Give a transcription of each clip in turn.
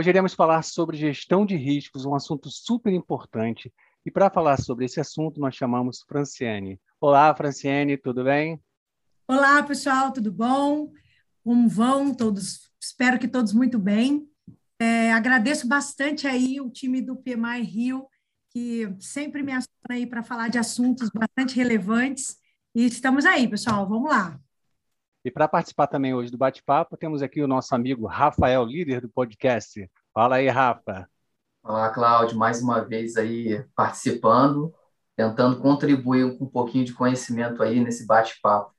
Hoje iremos falar sobre gestão de riscos, um assunto super importante. E para falar sobre esse assunto, nós chamamos Franciane. Olá, Franciane, tudo bem? Olá, pessoal, tudo bom? Como vão todos? Espero que todos muito bem. É, agradeço bastante aí o time do PMI Rio, que sempre me aciona aí para falar de assuntos bastante relevantes. E estamos aí, pessoal, vamos lá. E para participar também hoje do bate-papo, temos aqui o nosso amigo Rafael, líder do podcast. Fala aí, Rafa. Olá, Cláudio, mais uma vez aí participando, tentando contribuir com um pouquinho de conhecimento aí nesse bate-papo.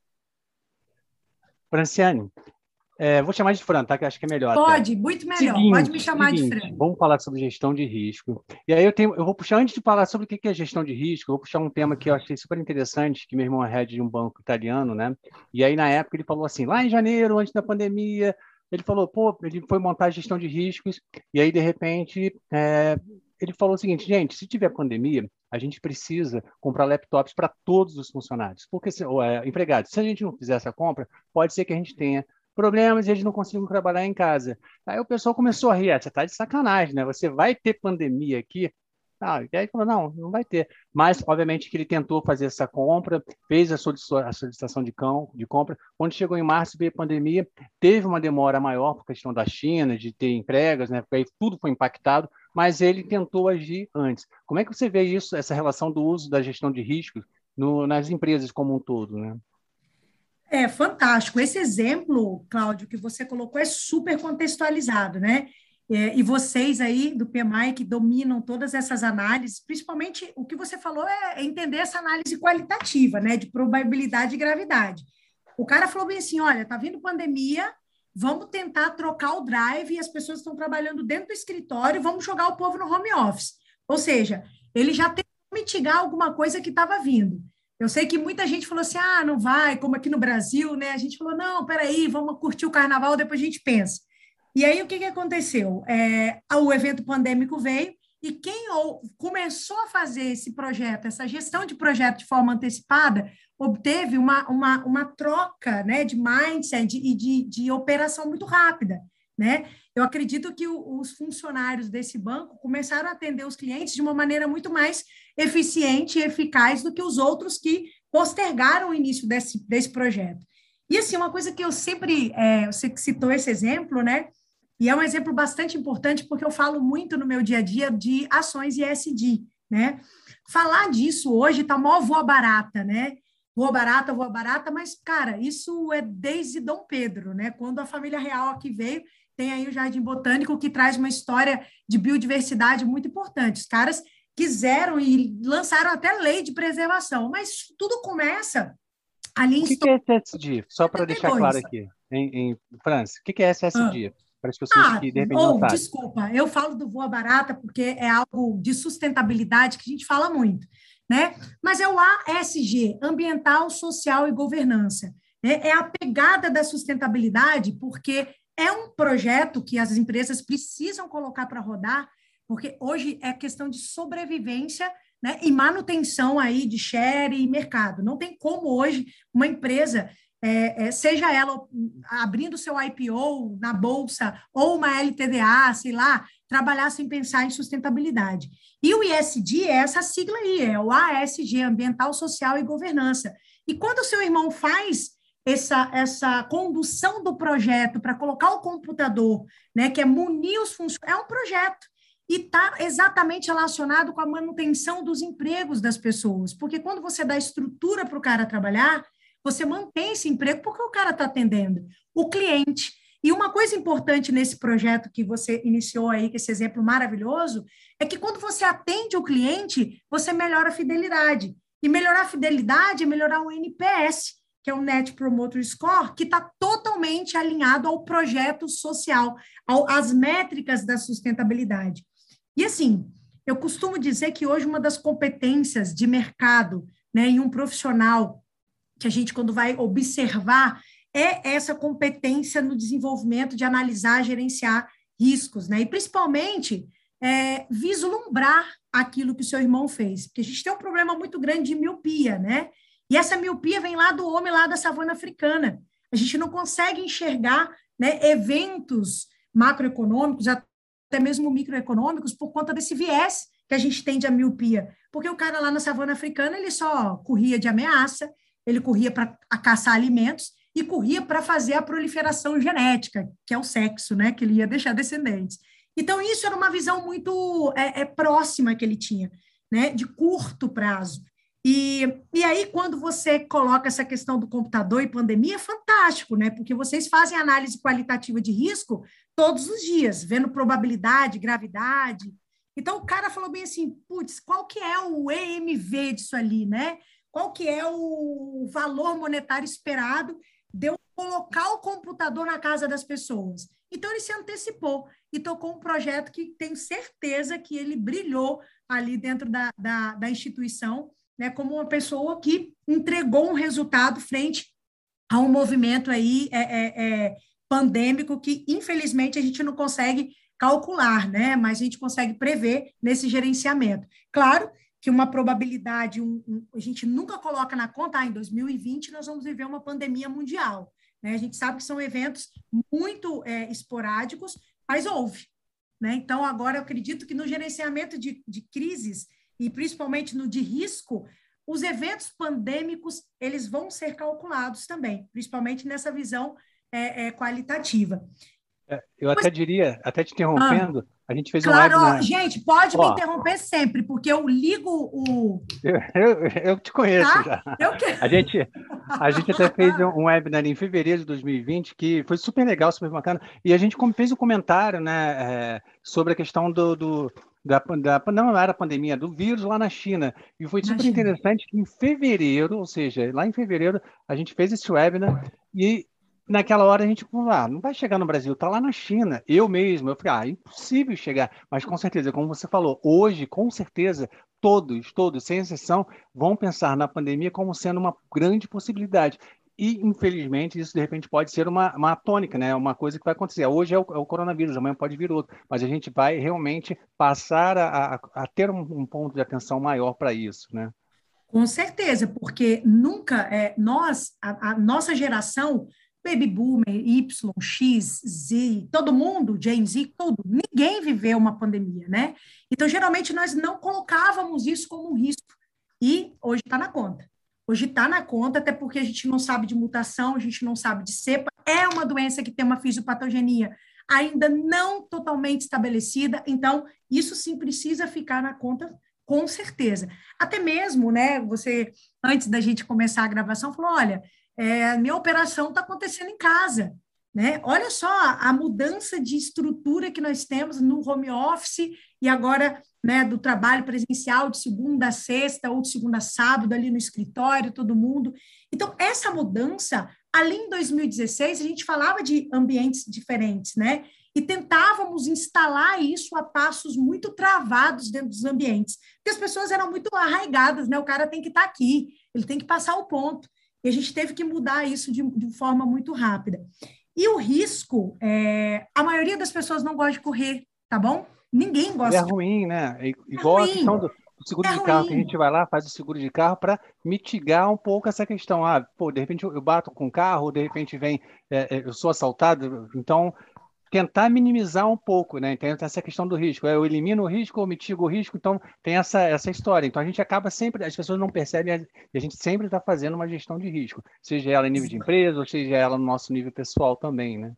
Franciane, é, vou chamar de Fran, tá? Que acho que é melhor. Pode, até. muito melhor. Seguinte, Pode me chamar seguinte, de Fran. Vamos falar sobre gestão de risco. E aí eu tenho, eu vou puxar antes de falar sobre o que é gestão de risco, eu vou puxar um tema que eu achei super interessante, que meu irmão é head de um banco italiano, né? E aí na época ele falou assim, lá em janeiro, antes da pandemia, ele falou, pô, ele foi montar a gestão de riscos. E aí de repente é, ele falou o seguinte, gente, se tiver pandemia, a gente precisa comprar laptops para todos os funcionários, porque se, ou, é, empregados. Se a gente não fizer essa compra, pode ser que a gente tenha problemas e eles não conseguem trabalhar em casa. Aí o pessoal começou a rir, ah, você está de sacanagem, né? Você vai ter pandemia aqui? Ah, e aí falou, não, não vai ter. Mas, obviamente, que ele tentou fazer essa compra, fez a solicitação de, cão, de compra. Quando chegou em março, veio a pandemia, teve uma demora maior por questão da China, de ter entregas, né? Porque aí tudo foi impactado, mas ele tentou agir antes. Como é que você vê isso, essa relação do uso da gestão de riscos nas empresas como um todo, né? É fantástico. Esse exemplo, Cláudio, que você colocou é super contextualizado, né? É, e vocês aí do PMI que dominam todas essas análises, principalmente o que você falou é entender essa análise qualitativa, né? De probabilidade e gravidade. O cara falou bem assim: olha, tá vindo pandemia, vamos tentar trocar o drive e as pessoas estão trabalhando dentro do escritório, vamos jogar o povo no home office. Ou seja, ele já tentou mitigar alguma coisa que estava vindo. Eu sei que muita gente falou assim: ah, não vai, como aqui no Brasil, né? A gente falou: não, peraí, vamos curtir o carnaval, depois a gente pensa. E aí o que, que aconteceu? É, o evento pandêmico veio e quem começou a fazer esse projeto, essa gestão de projeto de forma antecipada, obteve uma, uma, uma troca né, de mindset e de, de operação muito rápida. Né? Eu acredito que os funcionários desse banco começaram a atender os clientes de uma maneira muito mais eficiente e eficaz do que os outros que postergaram o início desse, desse projeto. E assim, uma coisa que eu sempre, é, você citou esse exemplo, né? E é um exemplo bastante importante porque eu falo muito no meu dia a dia de ações ESG, né? Falar disso hoje está mó voa barata, né? Voa barata, voa barata, mas, cara, isso é desde Dom Pedro, né? Quando a família real aqui veio, tem aí o Jardim Botânico, que traz uma história de biodiversidade muito importante. Os caras quiseram e lançaram até lei de preservação, mas tudo começa ali em... O que, que é SSD? Só para deixar claro aqui, em, em França, o que, que é SSD? Ah. Para as pessoas ah, que de repente ou, não Desculpa, eu falo do Voa Barata porque é algo de sustentabilidade que a gente fala muito, né? Mas é o ASG, Ambiental, Social e Governança. Né? É a pegada da sustentabilidade, porque é um projeto que as empresas precisam colocar para rodar porque hoje é questão de sobrevivência né, e manutenção aí de share e mercado. Não tem como hoje uma empresa, é, é, seja ela abrindo seu IPO na bolsa ou uma LTDA, sei lá, trabalhar sem pensar em sustentabilidade. E o ISD é essa sigla aí, é o ASG, Ambiental, Social e Governança. E quando o seu irmão faz essa, essa condução do projeto para colocar o computador, né, que é munir os funcionários, é um projeto e está exatamente relacionado com a manutenção dos empregos das pessoas, porque quando você dá estrutura para o cara trabalhar, você mantém esse emprego porque o cara está atendendo o cliente. E uma coisa importante nesse projeto que você iniciou aí, que esse exemplo maravilhoso, é que quando você atende o cliente, você melhora a fidelidade. E melhorar a fidelidade é melhorar o NPS, que é o Net Promoter Score, que está totalmente alinhado ao projeto social, ao, às métricas da sustentabilidade. E assim, eu costumo dizer que hoje uma das competências de mercado, né, em um profissional que a gente quando vai observar é essa competência no desenvolvimento de analisar, gerenciar riscos, né? E principalmente é, vislumbrar aquilo que o seu irmão fez, porque a gente tem um problema muito grande de miopia, né? E essa miopia vem lá do homem lá da savana africana. A gente não consegue enxergar né, eventos macroeconômicos, até mesmo microeconômicos, por conta desse viés que a gente tem de miopia. Porque o cara lá na savana africana, ele só corria de ameaça, ele corria para caçar alimentos e corria para fazer a proliferação genética, que é o sexo, né? Que ele ia deixar descendentes. Então, isso era uma visão muito é, é, próxima que ele tinha, né? De curto prazo. E, e aí, quando você coloca essa questão do computador e pandemia, é fantástico, né? Porque vocês fazem análise qualitativa de risco todos os dias, vendo probabilidade, gravidade. Então, o cara falou bem assim, putz, qual que é o EMV disso ali, né? Qual que é o valor monetário esperado de eu colocar o computador na casa das pessoas? Então, ele se antecipou e tocou um projeto que tenho certeza que ele brilhou ali dentro da, da, da instituição, né, como uma pessoa que entregou um resultado frente a um movimento aí é, é, é, pandêmico que, infelizmente, a gente não consegue calcular, né, mas a gente consegue prever nesse gerenciamento. Claro que uma probabilidade, um, um, a gente nunca coloca na conta, ah, em 2020 nós vamos viver uma pandemia mundial. Né? A gente sabe que são eventos muito é, esporádicos, mas houve. Né? Então, agora eu acredito que no gerenciamento de, de crises, e principalmente no de risco, os eventos pandêmicos eles vão ser calculados também, principalmente nessa visão é, é, qualitativa. É, eu até diria, até te interrompendo, ah, a gente fez claro, um webinar... gente, pode Ó, me interromper sempre, porque eu ligo o... Eu, eu, eu te conheço tá? já. Eu que... a, gente, a gente até fez um webinar em fevereiro de 2020, que foi super legal, super bacana, e a gente fez um comentário né, é, sobre a questão do, do da, da, não era a pandemia, do vírus lá na China. E foi super interessante que em fevereiro, ou seja, lá em fevereiro, a gente fez esse webinar e naquela hora a gente falou, ah, não vai chegar no Brasil, tá lá na China. Eu mesmo, eu falei, ah, é impossível chegar. Mas com certeza, como você falou, hoje, com certeza, todos, todos, sem exceção, vão pensar na pandemia como sendo uma grande possibilidade. E, infelizmente, isso de repente pode ser uma, uma tônica, né? uma coisa que vai acontecer. Hoje é o, é o coronavírus, amanhã pode vir outro, mas a gente vai realmente passar a, a, a ter um, um ponto de atenção maior para isso. Né? Com certeza, porque nunca, é, nós, a, a nossa geração, baby boomer, Y, X, Z, todo mundo, Gen Z, tudo, ninguém viveu uma pandemia, né? Então, geralmente, nós não colocávamos isso como um risco, e hoje está na conta. Hoje está na conta, até porque a gente não sabe de mutação, a gente não sabe de cepa, é uma doença que tem uma fisiopatogenia ainda não totalmente estabelecida, então, isso sim precisa ficar na conta com certeza. Até mesmo, né, você, antes da gente começar a gravação, falou, olha, é, minha operação está acontecendo em casa. Né? Olha só a mudança de estrutura que nós temos no home office e agora né, do trabalho presencial de segunda a sexta ou de segunda a sábado ali no escritório, todo mundo. Então, essa mudança, ali em 2016, a gente falava de ambientes diferentes, né? E tentávamos instalar isso a passos muito travados dentro dos ambientes, porque as pessoas eram muito arraigadas, né? O cara tem que estar tá aqui, ele tem que passar o ponto. E a gente teve que mudar isso de, de forma muito rápida. E o risco, é, a maioria das pessoas não gosta de correr, tá bom? Ninguém gosta. É ruim, né? É, é igual é ruim. a questão do, seguro é de carro, que a gente vai lá, faz o seguro de carro para mitigar um pouco essa questão. Ah, pô, de repente eu bato com o carro, de repente vem, é, é, eu sou assaltado, então tentar minimizar um pouco, né? Então, essa questão do risco. Eu elimino o risco ou mitigo o risco, então tem essa, essa história. Então a gente acaba sempre, as pessoas não percebem, e a gente sempre está fazendo uma gestão de risco, seja ela em nível de empresa, ou seja ela no nosso nível pessoal também, né?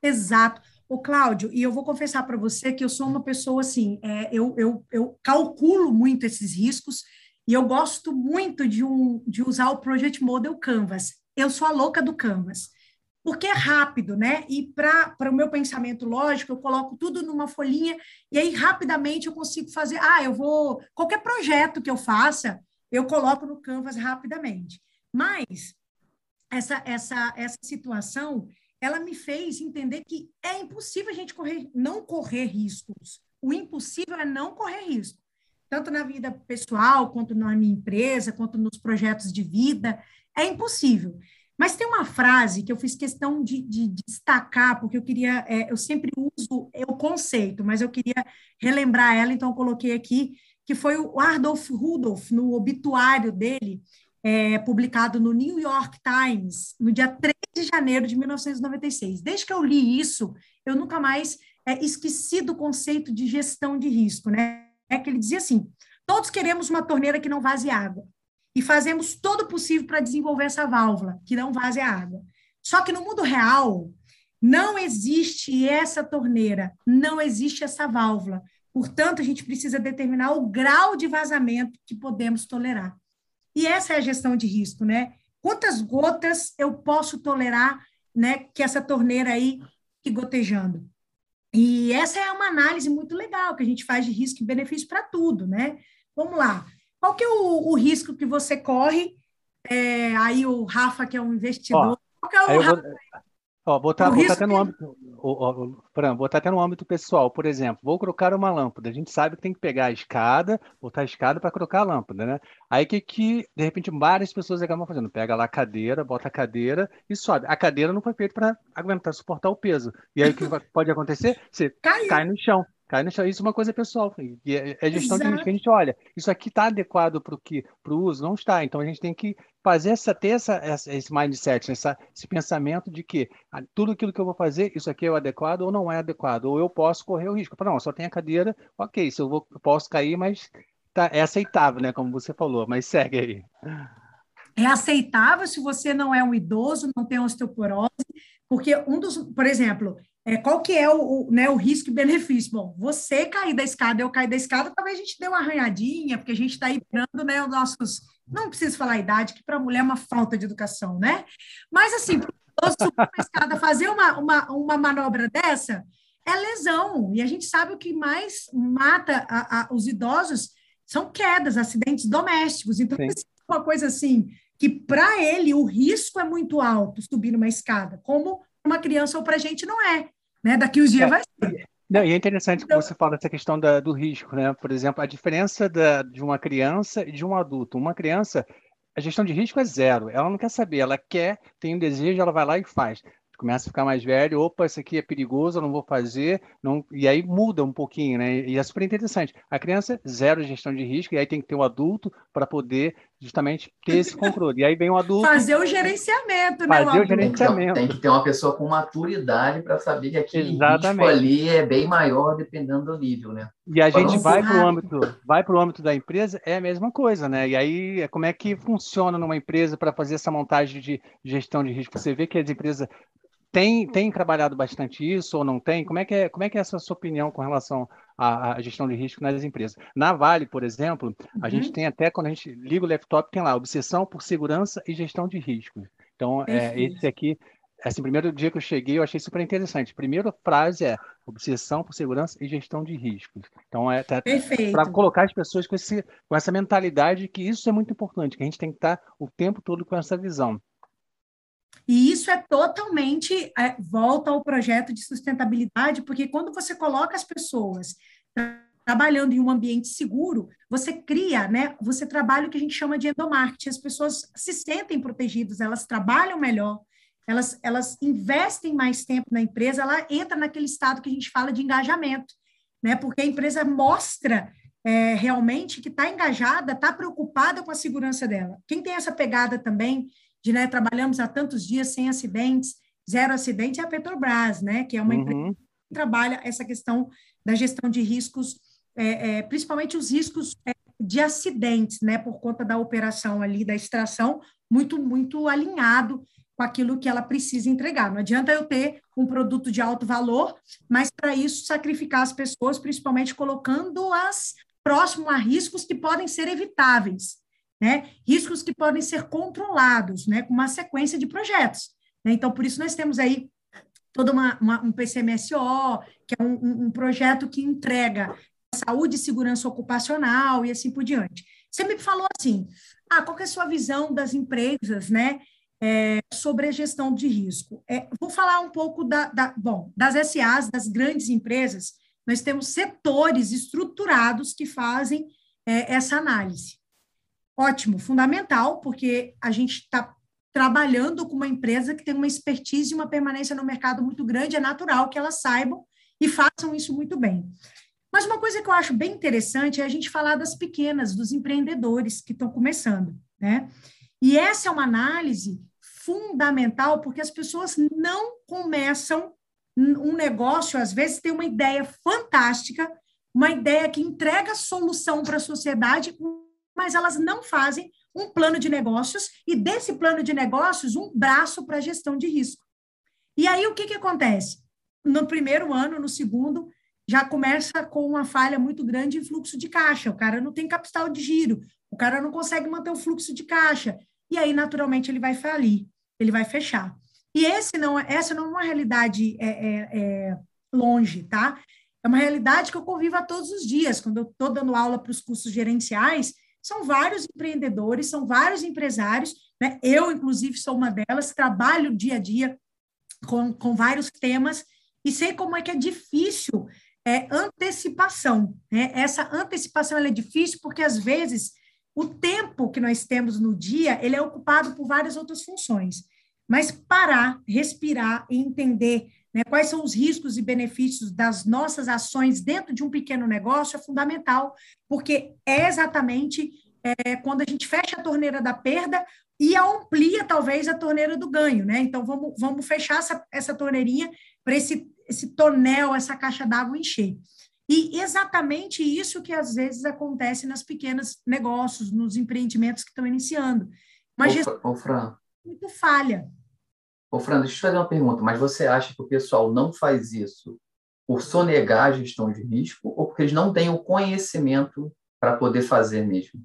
Exato. O Cláudio, e eu vou confessar para você que eu sou uma pessoa assim, é, eu, eu, eu calculo muito esses riscos e eu gosto muito de, um, de usar o Project Model Canvas. Eu sou a louca do Canvas porque é rápido, né? E para o meu pensamento lógico, eu coloco tudo numa folhinha e aí rapidamente eu consigo fazer. Ah, eu vou. Qualquer projeto que eu faça, eu coloco no Canvas rapidamente. Mas essa, essa, essa situação, ela me fez entender que é impossível a gente correr, não correr riscos. O impossível é não correr risco. Tanto na vida pessoal, quanto na minha empresa, quanto nos projetos de vida, é impossível. Mas tem uma frase que eu fiz questão de, de, de destacar, porque eu queria, é, eu sempre uso o conceito, mas eu queria relembrar ela, então eu coloquei aqui, que foi o Adolf Rudolph, no obituário dele, é, publicado no New York Times, no dia 3 de janeiro de 1996. Desde que eu li isso, eu nunca mais é, esquecido o conceito de gestão de risco, né? É que ele dizia assim: todos queremos uma torneira que não vaze água e fazemos todo o possível para desenvolver essa válvula que não vaze a água. Só que no mundo real não existe essa torneira, não existe essa válvula. Portanto, a gente precisa determinar o grau de vazamento que podemos tolerar. E essa é a gestão de risco, né? Quantas gotas eu posso tolerar, né, que essa torneira aí que gotejando? E essa é uma análise muito legal que a gente faz de risco e benefício para tudo, né? Vamos lá. Qual que é o, o risco que você corre? É, aí o Rafa, que é um investidor. Ó, qual que é o Rafa? Vou, ó, botar, botar até no âmbito, ó, Fran, botar até no âmbito pessoal. Por exemplo, vou colocar uma lâmpada. A gente sabe que tem que pegar a escada, botar a escada para colocar a lâmpada, né? Aí que, que, de repente, várias pessoas acabam fazendo. Pega lá a cadeira, bota a cadeira e sobe. A cadeira não foi feita para aguentar, suportar o peso. E aí o que pode acontecer? Você Caiu. cai no chão. Chão. Isso é uma coisa pessoal. É, é gestão Exato. de risco. A gente olha, isso aqui está adequado para o uso? Não está. Então a gente tem que fazer essa, ter essa, essa, esse mindset, essa, esse pensamento de que ah, tudo aquilo que eu vou fazer, isso aqui é o adequado ou não é adequado, ou eu posso correr o risco. Não, só tem a cadeira, ok, se eu, vou, eu posso cair, mas tá, é aceitável, né? Como você falou, mas segue aí. É aceitável se você não é um idoso, não tem osteoporose, porque um dos, por exemplo, é, qual que é o, o, né, o risco e benefício? Bom, você cair da escada, eu cair da escada, talvez a gente dê uma arranhadinha, porque a gente está esperando né, os nossos. Não preciso falar a idade, que para a mulher é uma falta de educação, né? Mas, assim, para subir uma escada, fazer uma, uma, uma manobra dessa é lesão. E a gente sabe o que mais mata a, a, os idosos são quedas, acidentes domésticos. Então, é uma coisa assim, que para ele o risco é muito alto subir uma escada, como uma criança ou para a gente não é. Né? Daqui uns dias é. vai ser. Não, e é interessante então, que você fala dessa questão da, do risco, né? Por exemplo, a diferença da, de uma criança e de um adulto. Uma criança, a gestão de risco é zero. Ela não quer saber, ela quer, tem um desejo, ela vai lá e faz começa a ficar mais velho, opa, isso aqui é perigoso, eu não vou fazer, não... e aí muda um pouquinho, né? E é super interessante. A criança, zero gestão de risco, e aí tem que ter um adulto para poder justamente ter esse controle. E aí vem o adulto. Fazer o gerenciamento, né? Fazer o, gerenciamento. Tem que ter uma pessoa com maturidade para saber que aquele risco ali é bem maior dependendo do nível, né? E a gente vai para o âmbito, vai para o âmbito da empresa, é a mesma coisa, né? E aí, como é que funciona numa empresa para fazer essa montagem de gestão de risco? Você vê que as empresas tem, tem trabalhado bastante isso ou não tem? Como é que é, como é, que é essa sua opinião com relação à, à gestão de risco nas empresas? Na Vale, por exemplo, a gente uhum. tem até, quando a gente liga o laptop, tem lá, obsessão por segurança e gestão de riscos. Então, é, esse aqui, assim, primeiro dia que eu cheguei, eu achei super interessante. Primeira frase é obsessão por segurança e gestão de riscos. Então, é tá, para colocar as pessoas com, esse, com essa mentalidade que isso é muito importante, que a gente tem que estar o tempo todo com essa visão. E isso é totalmente é, volta ao projeto de sustentabilidade, porque quando você coloca as pessoas trabalhando em um ambiente seguro, você cria, né? Você trabalha o que a gente chama de endomarketing. As pessoas se sentem protegidas, elas trabalham melhor, elas, elas investem mais tempo na empresa, ela entra naquele estado que a gente fala de engajamento, né? Porque a empresa mostra é, realmente que está engajada, está preocupada com a segurança dela. Quem tem essa pegada também de né, trabalhamos há tantos dias sem acidentes, zero acidente, é a Petrobras, né, que é uma uhum. empresa que trabalha essa questão da gestão de riscos, é, é, principalmente os riscos é, de acidentes, né, por conta da operação ali da extração, muito, muito alinhado com aquilo que ela precisa entregar. Não adianta eu ter um produto de alto valor, mas para isso sacrificar as pessoas, principalmente colocando-as próximo a riscos que podem ser evitáveis né? Riscos que podem ser controlados, né? Com uma sequência de projetos. Né? Então, por isso nós temos aí todo uma, uma, um PCMSO, que é um, um, projeto que entrega saúde e segurança ocupacional e assim por diante. Você me falou assim, ah, qual é a sua visão das empresas, né, é, sobre a gestão de risco? É, vou falar um pouco da, da, bom, das SAs, das grandes empresas, nós temos setores estruturados que fazem é, essa análise. Ótimo, fundamental, porque a gente está trabalhando com uma empresa que tem uma expertise e uma permanência no mercado muito grande, é natural que elas saibam e façam isso muito bem. Mas uma coisa que eu acho bem interessante é a gente falar das pequenas, dos empreendedores que estão começando, né? E essa é uma análise fundamental porque as pessoas não começam um negócio, às vezes, tem uma ideia fantástica, uma ideia que entrega solução para a sociedade, mas elas não fazem um plano de negócios e desse plano de negócios um braço para gestão de risco. E aí o que, que acontece? No primeiro ano, no segundo, já começa com uma falha muito grande em fluxo de caixa. O cara não tem capital de giro, o cara não consegue manter o fluxo de caixa. E aí, naturalmente, ele vai falir, ele vai fechar. E esse não, essa não é uma realidade é, é, é longe, tá? É uma realidade que eu convivo a todos os dias. Quando eu estou dando aula para os cursos gerenciais, são vários empreendedores, são vários empresários, né? Eu, inclusive, sou uma delas, trabalho dia a dia com, com vários temas e sei como é que é difícil é, antecipação. Né? Essa antecipação é difícil porque, às vezes, o tempo que nós temos no dia ele é ocupado por várias outras funções. Mas parar, respirar e entender né, quais são os riscos e benefícios das nossas ações dentro de um pequeno negócio é fundamental, porque é exatamente é, quando a gente fecha a torneira da perda e amplia, talvez, a torneira do ganho. Né? Então, vamos, vamos fechar essa, essa torneirinha para esse, esse tonel, essa caixa d'água encher. E exatamente isso que às vezes acontece nas pequenos negócios, nos empreendimentos que estão iniciando. Mas ô, Fran, muito falha. Ô, Fran, deixa eu te fazer uma pergunta, mas você acha que o pessoal não faz isso por sonegar a gestão de risco ou porque eles não têm o conhecimento para poder fazer mesmo?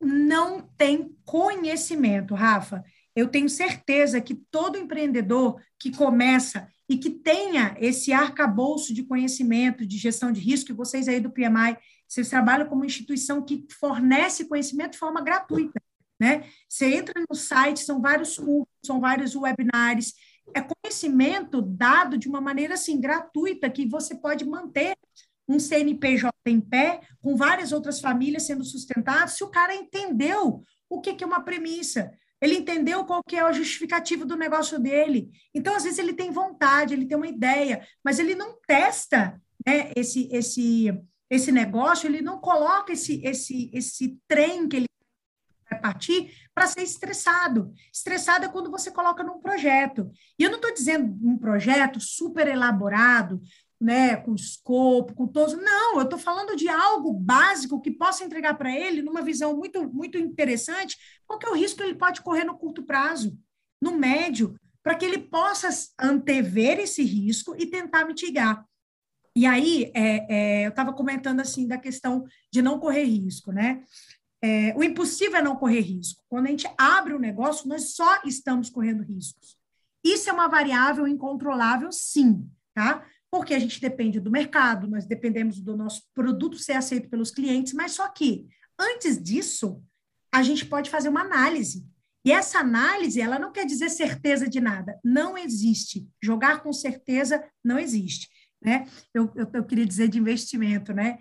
Não tem conhecimento, Rafa. Eu tenho certeza que todo empreendedor que começa e que tenha esse arcabouço de conhecimento, de gestão de risco, e vocês aí do PMI, vocês trabalham como instituição que fornece conhecimento de forma gratuita. Né? Você entra no site, são vários cursos, são vários webinars, é conhecimento dado de uma maneira assim gratuita que você pode manter um CNPJ em pé, com várias outras famílias sendo sustentadas, se o cara entendeu o que, é uma premissa, ele entendeu qual que é o justificativo do negócio dele. Então, às vezes, ele tem vontade, ele tem uma ideia, mas ele não testa né, esse, esse, esse negócio, ele não coloca esse, esse, esse trem que ele partir para ser estressado. Estressado é quando você coloca num projeto. E eu não estou dizendo um projeto super elaborado, né, com escopo, com todos. Não, eu estou falando de algo básico que possa entregar para ele numa visão muito, muito interessante, qual que é o risco ele pode correr no curto prazo, no médio, para que ele possa antever esse risco e tentar mitigar. E aí, é, é, eu estava comentando assim da questão de não correr risco, né? É, o impossível é não correr risco. Quando a gente abre o um negócio, nós só estamos correndo riscos. Isso é uma variável incontrolável, sim, tá? Porque a gente depende do mercado, nós dependemos do nosso produto ser aceito pelos clientes, mas só que, antes disso, a gente pode fazer uma análise. E essa análise, ela não quer dizer certeza de nada. Não existe. Jogar com certeza não existe. Né? Eu, eu, eu queria dizer de investimento, né?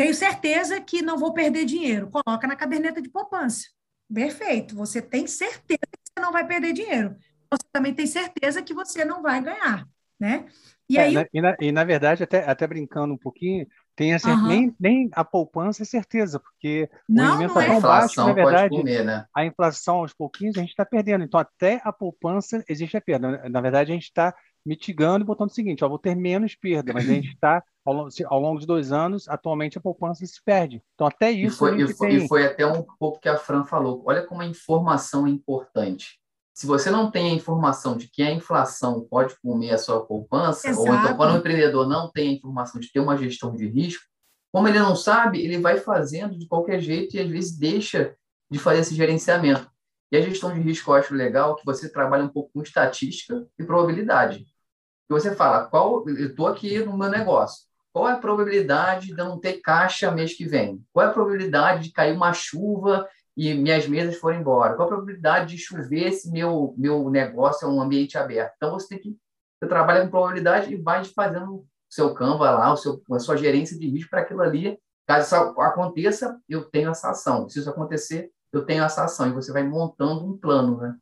Tenho certeza que não vou perder dinheiro. Coloca na caderneta de poupança. Perfeito. Você tem certeza que você não vai perder dinheiro. Você também tem certeza que você não vai ganhar, né? E, é, aí... na, e, na, e, na, verdade, até, até brincando um pouquinho, tem assim, uhum. nem, nem a poupança é certeza, porque não, o rendimento está é. tão baixo, na verdade, comer, né? a inflação aos pouquinhos a gente está perdendo. Então, até a poupança existe a perda. Na verdade, a gente está mitigando e botando o seguinte: ó, vou ter menos perda, mas a gente está, ao, ao, longo de dois anos, atualmente a poupança se perde. Então, até isso. E foi, e foi, tem... e foi até um pouco que a Fran falou. Olha como a informação é importante. Se você não tem a informação de que a inflação pode comer a sua poupança, Exato. ou então quando o empreendedor não tem a informação de ter uma gestão de risco, como ele não sabe, ele vai fazendo de qualquer jeito e às vezes deixa de fazer esse gerenciamento. E a gestão de risco eu acho legal que você trabalha um pouco com estatística e probabilidade. E você fala, qual, eu estou aqui no meu negócio, qual é a probabilidade de eu não ter caixa mês que vem? Qual é a probabilidade de cair uma chuva e minhas mesas forem embora? Qual a probabilidade de chover se meu, meu negócio é um ambiente aberto? Então, você tem que você trabalha com probabilidade e vai fazendo o seu Canva lá, o seu, a sua gerência de risco para aquilo ali. Caso isso aconteça, eu tenho essa ação. Se isso acontecer, eu tenho essa ação. E você vai montando um plano, né?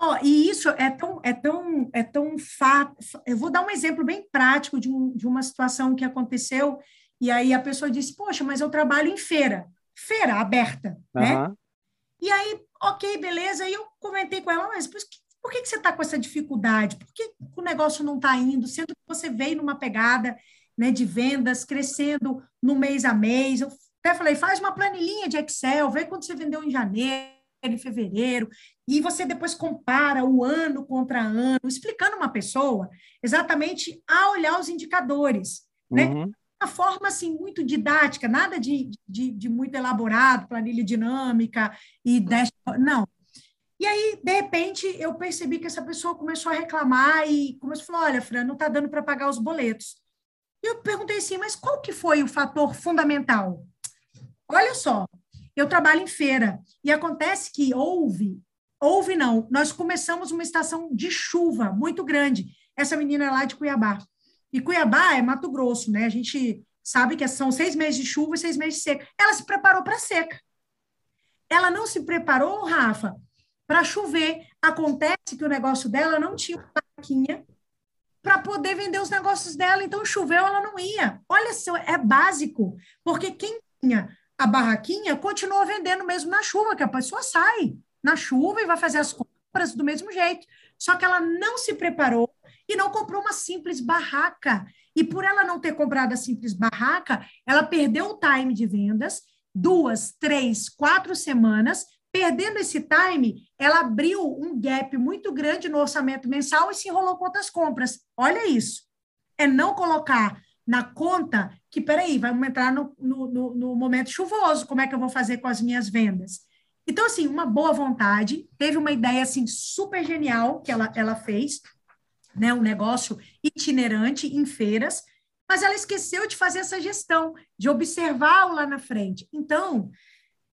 Oh, e isso é tão, é tão, é tão fato. Eu vou dar um exemplo bem prático de, um, de uma situação que aconteceu, e aí a pessoa disse: Poxa, mas eu trabalho em feira, feira aberta, uhum. né? E aí, ok, beleza. E eu comentei com ela, mas por que Por que, que você está com essa dificuldade? Por que o negócio não está indo, sendo que você veio numa pegada né, de vendas, crescendo no mês a mês? Eu até falei, faz uma planilhinha de Excel, vê quando você vendeu em janeiro, em fevereiro, e você depois compara o ano contra ano, explicando uma pessoa exatamente a olhar os indicadores, né? Uhum. Uma forma, assim, muito didática, nada de, de, de muito elaborado, planilha dinâmica e dashboard, não. E aí, de repente, eu percebi que essa pessoa começou a reclamar e começou a falar, olha, Fran, não está dando para pagar os boletos. E eu perguntei assim, mas qual que foi o fator fundamental? Olha só, eu trabalho em feira e acontece que houve, houve não, nós começamos uma estação de chuva muito grande. Essa menina é lá de Cuiabá. E Cuiabá é Mato Grosso, né? A gente sabe que são seis meses de chuva e seis meses de seca. Ela se preparou para seca. Ela não se preparou, Rafa, para chover. Acontece que o negócio dela não tinha uma barraquinha para poder vender os negócios dela, então choveu, ela não ia. Olha só, é básico, porque quem tinha a barraquinha continua vendendo mesmo na chuva, que a pessoa sai na chuva e vai fazer as compras do mesmo jeito. Só que ela não se preparou e não comprou uma simples barraca. E por ela não ter comprado a simples barraca, ela perdeu o time de vendas, duas, três, quatro semanas. Perdendo esse time, ela abriu um gap muito grande no orçamento mensal e se enrolou com outras compras. Olha isso. É não colocar na conta que, peraí, vamos entrar no, no, no, momento chuvoso, como é que eu vou fazer com as minhas vendas? Então, assim, uma boa vontade, teve uma ideia, assim, super genial que ela, ela fez, né, um negócio itinerante em feiras, mas ela esqueceu de fazer essa gestão, de observar lá na frente. Então,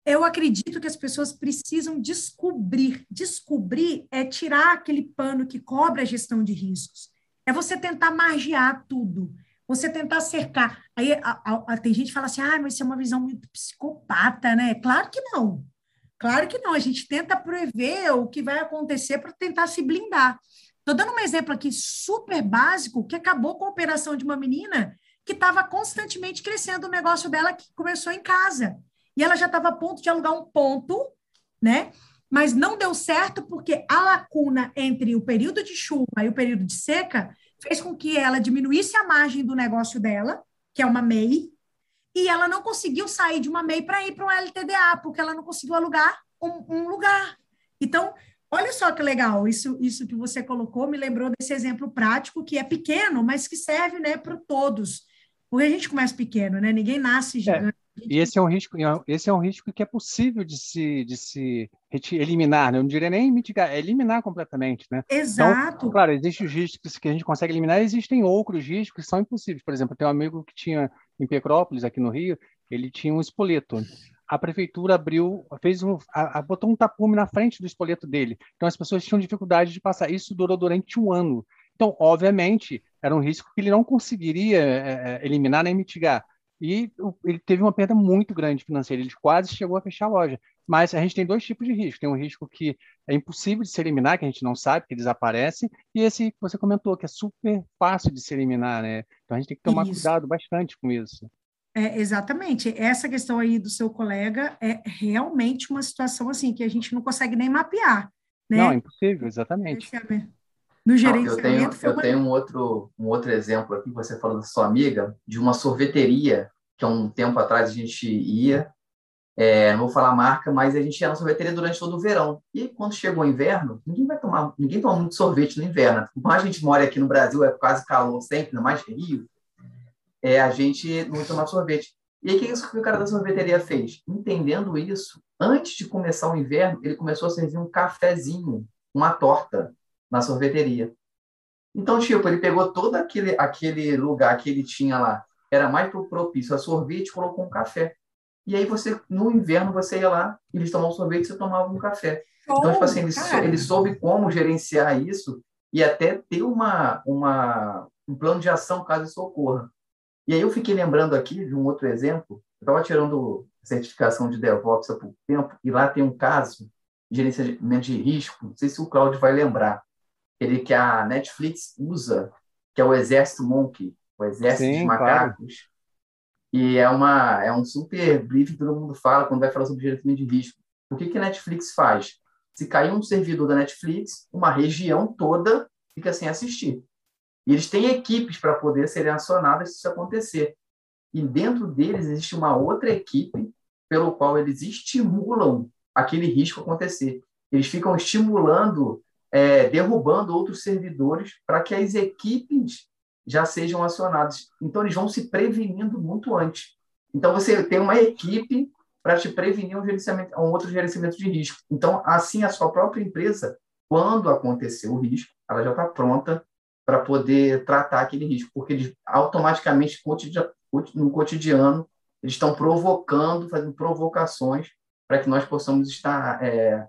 eu acredito que as pessoas precisam descobrir. Descobrir é tirar aquele pano que cobra a gestão de riscos. É você tentar margear tudo você tentar cercar. Aí a, a, a, tem gente que fala assim, ah, mas isso é uma visão muito psicopata, né? Claro que não. Claro que não. A gente tenta prever o que vai acontecer para tentar se blindar. Estou dando um exemplo aqui super básico que acabou com a operação de uma menina que estava constantemente crescendo o negócio dela que começou em casa. E ela já estava a ponto de alugar um ponto, né? Mas não deu certo porque a lacuna entre o período de chuva e o período de seca fez com que ela diminuísse a margem do negócio dela, que é uma MEI, e ela não conseguiu sair de uma MEI para ir para um LTDA, porque ela não conseguiu alugar um, um, lugar. Então, olha só que legal, isso, isso que você colocou me lembrou desse exemplo prático, que é pequeno, mas que serve né, para todos. Porque a gente começa pequeno, né? Ninguém nasce é. gigante. É. E esse é um risco, esse é um risco que é possível de se, de se eliminar, né? eu não diria nem mitigar, é eliminar completamente, né? Então, Exato. Então, claro, existem os riscos que a gente consegue eliminar, existem outros riscos que são impossíveis. Por exemplo, tem um amigo que tinha em Petrópolis, aqui no Rio, ele tinha um espoleto. A prefeitura abriu, fez um, a, a, botou um tapume na frente do espoleto dele. Então as pessoas tinham dificuldade de passar. Isso durou durante um ano. Então, obviamente, era um risco que ele não conseguiria é, eliminar nem mitigar e ele teve uma perda muito grande financeira, ele quase chegou a fechar a loja. Mas a gente tem dois tipos de risco. Tem um risco que é impossível de se eliminar, que a gente não sabe, que desaparece, e esse que você comentou, que é super fácil de se eliminar, né? Então a gente tem que tomar isso. cuidado bastante com isso. É, exatamente. Essa questão aí do seu colega é realmente uma situação assim que a gente não consegue nem mapear. Né? Não, é impossível, exatamente. É no gerenciamento. eu tenho, eu tenho um, outro, um outro exemplo aqui, você falou da sua amiga, de uma sorveteria, que há um tempo atrás a gente ia, é, não vou falar marca, mas a gente na sorveteria durante todo o verão. E quando chegou o inverno, ninguém vai tomar, ninguém toma muito sorvete no inverno. Como a gente mora aqui no Brasil, é quase calor sempre, no mais Rio, é, a gente não toma sorvete. E aí, o que, isso que o cara da sorveteria fez? Entendendo isso, antes de começar o inverno, ele começou a servir um cafezinho, uma torta na sorveteria. Então, tipo, ele pegou todo aquele, aquele lugar que ele tinha lá, era mais propício a sorvete, colocou um café. E aí você, no inverno, você ia lá, eles tomavam sorvete e você tomava um café. Oh, então, tipo assim, ele, ele soube como gerenciar isso e até ter uma, uma, um plano de ação caso isso ocorra. E aí eu fiquei lembrando aqui de um outro exemplo. Eu estava tirando certificação de DevOps há pouco tempo e lá tem um caso de gerenciamento de risco. Não sei se o Claudio vai lembrar ele que a Netflix usa, que é o Exército Monkey, o Exército Sim, de Macacos. Claro. E é, uma, é um super briefing que todo mundo fala quando vai falar sobre gerenciamento de risco. O que, que a Netflix faz? Se cair um servidor da Netflix, uma região toda fica sem assistir. E eles têm equipes para poder serem acionadas se isso acontecer. E dentro deles existe uma outra equipe pelo qual eles estimulam aquele risco acontecer. Eles ficam estimulando, é, derrubando outros servidores para que as equipes já sejam acionadas. Então, eles vão se prevenindo muito antes. Então, você tem uma equipe para te prevenir um, gerenciamento, um outro gerenciamento de risco. Então, assim, a sua própria empresa, quando acontecer o risco, ela já está pronta para poder tratar aquele risco, porque eles automaticamente, no cotidiano, eles estão provocando, fazendo provocações para que nós possamos estar é,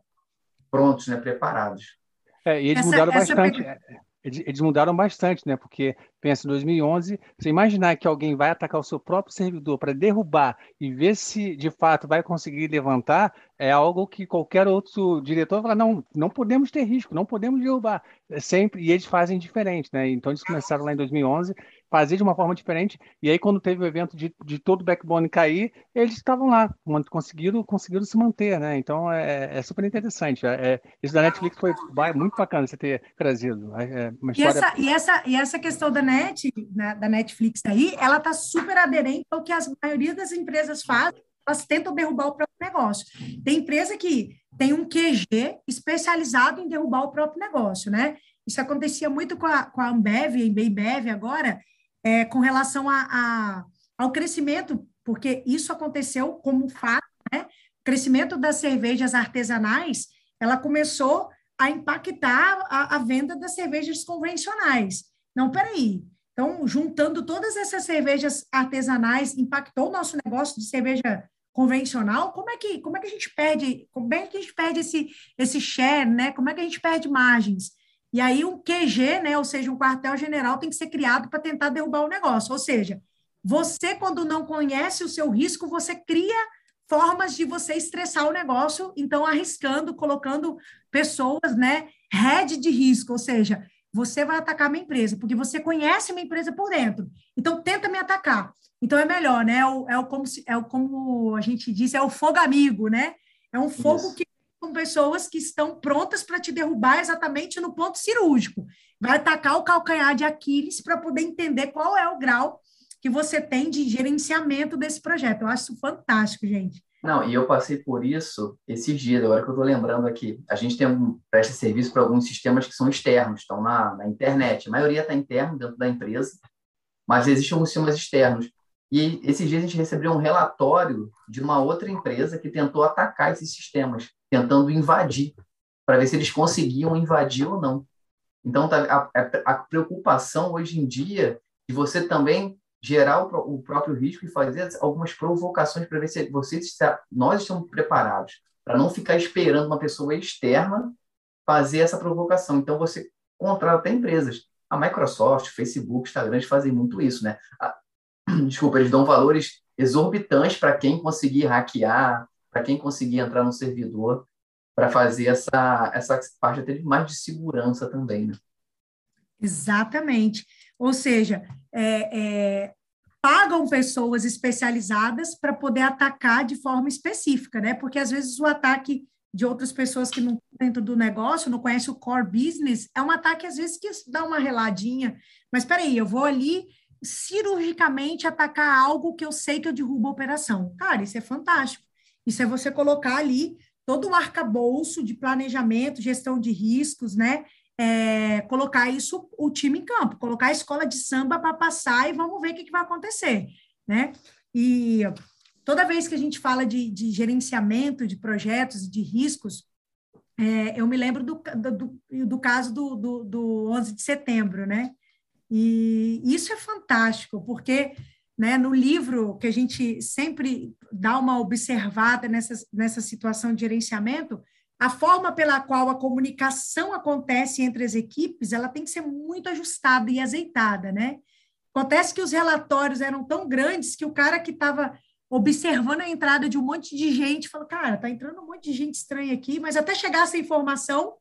prontos, né, preparados. É, e eles essa, mudaram essa bastante. É, eles, eles, mudaram bastante, né? Porque, pensa, em 2011, você imaginar que alguém vai atacar o seu próprio servidor para derrubar e ver se, de fato, vai conseguir levantar, é algo que qualquer outro diretor vai falar, não, não podemos ter risco, não podemos derrubar. É sempre, e eles fazem diferente, né? Então, eles começaram lá em 2011 fazer de uma forma diferente. E aí, quando teve o evento de, de todo o backbone cair, eles estavam lá, conseguiram, conseguiram se manter, né? Então é, é super interessante. É, é, isso da Netflix foi muito bacana você ter trazido. É, é uma história... e, essa, e, essa, e essa questão da net, né, da Netflix aí, ela está super aderente ao que a maioria das empresas fazem. Elas tentam derrubar o próprio negócio. Tem empresa que tem um QG especializado em derrubar o próprio negócio, né? Isso acontecia muito com a, com a Ambev, a Embev agora, é, com relação a, a, ao crescimento, porque isso aconteceu como fato, né? O crescimento das cervejas artesanais, ela começou a impactar a, a venda das cervejas convencionais. Não, peraí. Então, juntando todas essas cervejas artesanais, impactou o nosso negócio de cerveja convencional, como é que, como é que a gente perde, como é que a gente perde esse, esse share, né? Como é que a gente perde margens? E aí um QG, né, ou seja, um quartel-general tem que ser criado para tentar derrubar o negócio. Ou seja, você quando não conhece o seu risco, você cria formas de você estressar o negócio, então arriscando, colocando pessoas, né, head de risco, ou seja, você vai atacar minha empresa, porque você conhece minha empresa por dentro. Então tenta me atacar. Então é melhor, né? É o, é o como se, é o como a gente diz, é o fogo amigo, né? É um fogo Isso. que com pessoas que estão prontas para te derrubar exatamente no ponto cirúrgico. Vai atacar o calcanhar de Aquiles para poder entender qual é o grau que você tem de gerenciamento desse projeto. Eu acho fantástico, gente. Não, e eu passei por isso esses dias, agora que eu estou lembrando aqui. A gente tem um, presta serviço para alguns sistemas que são externos, estão na, na internet. A maioria está interno dentro da empresa, mas existem alguns sistemas externos. E esses dias a gente recebeu um relatório de uma outra empresa que tentou atacar esses sistemas tentando invadir, para ver se eles conseguiam invadir ou não. Então, tá, a, a, preocupação hoje em dia de você também gerar o, o próprio risco e fazer algumas provocações para ver se você está, nós estamos preparados para não ficar esperando uma pessoa externa fazer essa provocação. Então, você contrata até empresas. A Microsoft, Facebook, Instagram fazem muito isso, né? A, desculpa, eles dão valores exorbitantes para quem conseguir hackear, para quem conseguir entrar no servidor para fazer essa, essa parte até mais de segurança também. Né? Exatamente. Ou seja, é, é, pagam pessoas especializadas para poder atacar de forma específica, né? Porque às vezes o ataque de outras pessoas que não dentro do negócio, não conhece o core business, é um ataque às vezes que dá uma reladinha. Mas espera aí, eu vou ali cirurgicamente atacar algo que eu sei que eu derrubo a operação. Cara, isso é fantástico. Isso é você colocar ali todo o arcabouço de planejamento, gestão de riscos, né? É, colocar isso, o time em campo, colocar a escola de samba para passar e vamos ver o que, que, vai acontecer, né? E toda vez que a gente fala de, de gerenciamento de projetos de riscos, é, eu me lembro do, do, do caso do, do, do 11 de setembro, né? E isso é fantástico, porque né? No livro, que a gente sempre dá uma observada nessa, nessa situação de gerenciamento, a forma pela qual a comunicação acontece entre as equipes, ela tem que ser muito ajustada e azeitada, né? Acontece que os relatórios eram tão grandes que o cara que estava observando a entrada de um monte de gente falou, cara, tá entrando um monte de gente estranha aqui, mas até chegar essa informação,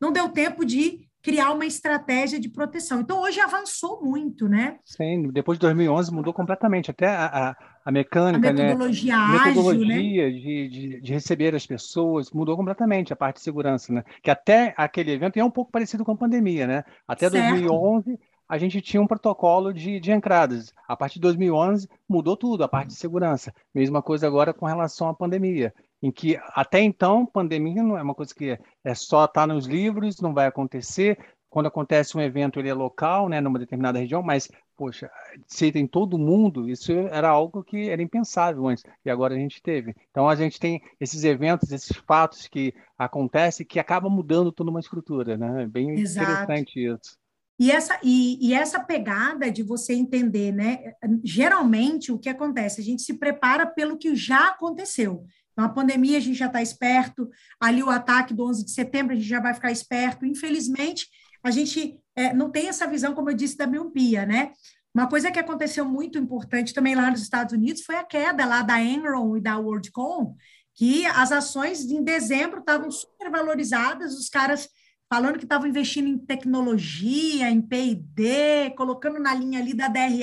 não deu tempo de criar uma estratégia de proteção. Então, hoje avançou muito, né? Sim, depois de 2011 mudou completamente, até a, a, a mecânica, a metodologia né? ágil, metodologia né? de, de, de, receber as pessoas mudou completamente a parte de segurança, né? Que até aquele evento é um pouco parecido com a pandemia, né? Até certo. 2011 a gente tinha um protocolo de, de entradas. A partir de 2011 mudou tudo, a parte de segurança. Mesma coisa agora com relação à pandemia em que até então pandemia não é uma coisa que é só estar tá nos livros, não vai acontecer. Quando acontece um evento, ele é local, né, numa determinada região, mas, poxa, se tem todo mundo, isso era algo que era impensável antes, e agora a gente teve. Então, a gente tem esses eventos, esses fatos que acontecem que acabam mudando toda uma estrutura, né? É bem Exato. interessante isso. E essa, e, e, essa pegada de você entender, né? Geralmente, o que acontece? A gente se prepara pelo que já aconteceu. Então, a pandemia a gente já está esperto, ali o ataque do 11 de setembro a gente já vai ficar esperto. Infelizmente, a gente é, não tem essa visão, como eu disse, da miopia, né? Uma coisa que aconteceu muito importante também lá nos Estados Unidos foi a queda lá da Enron e da WorldCom, que as ações em dezembro estavam super valorizadas, os caras falando que estavam investindo em tecnologia, em P&D, colocando na linha ali da DRE,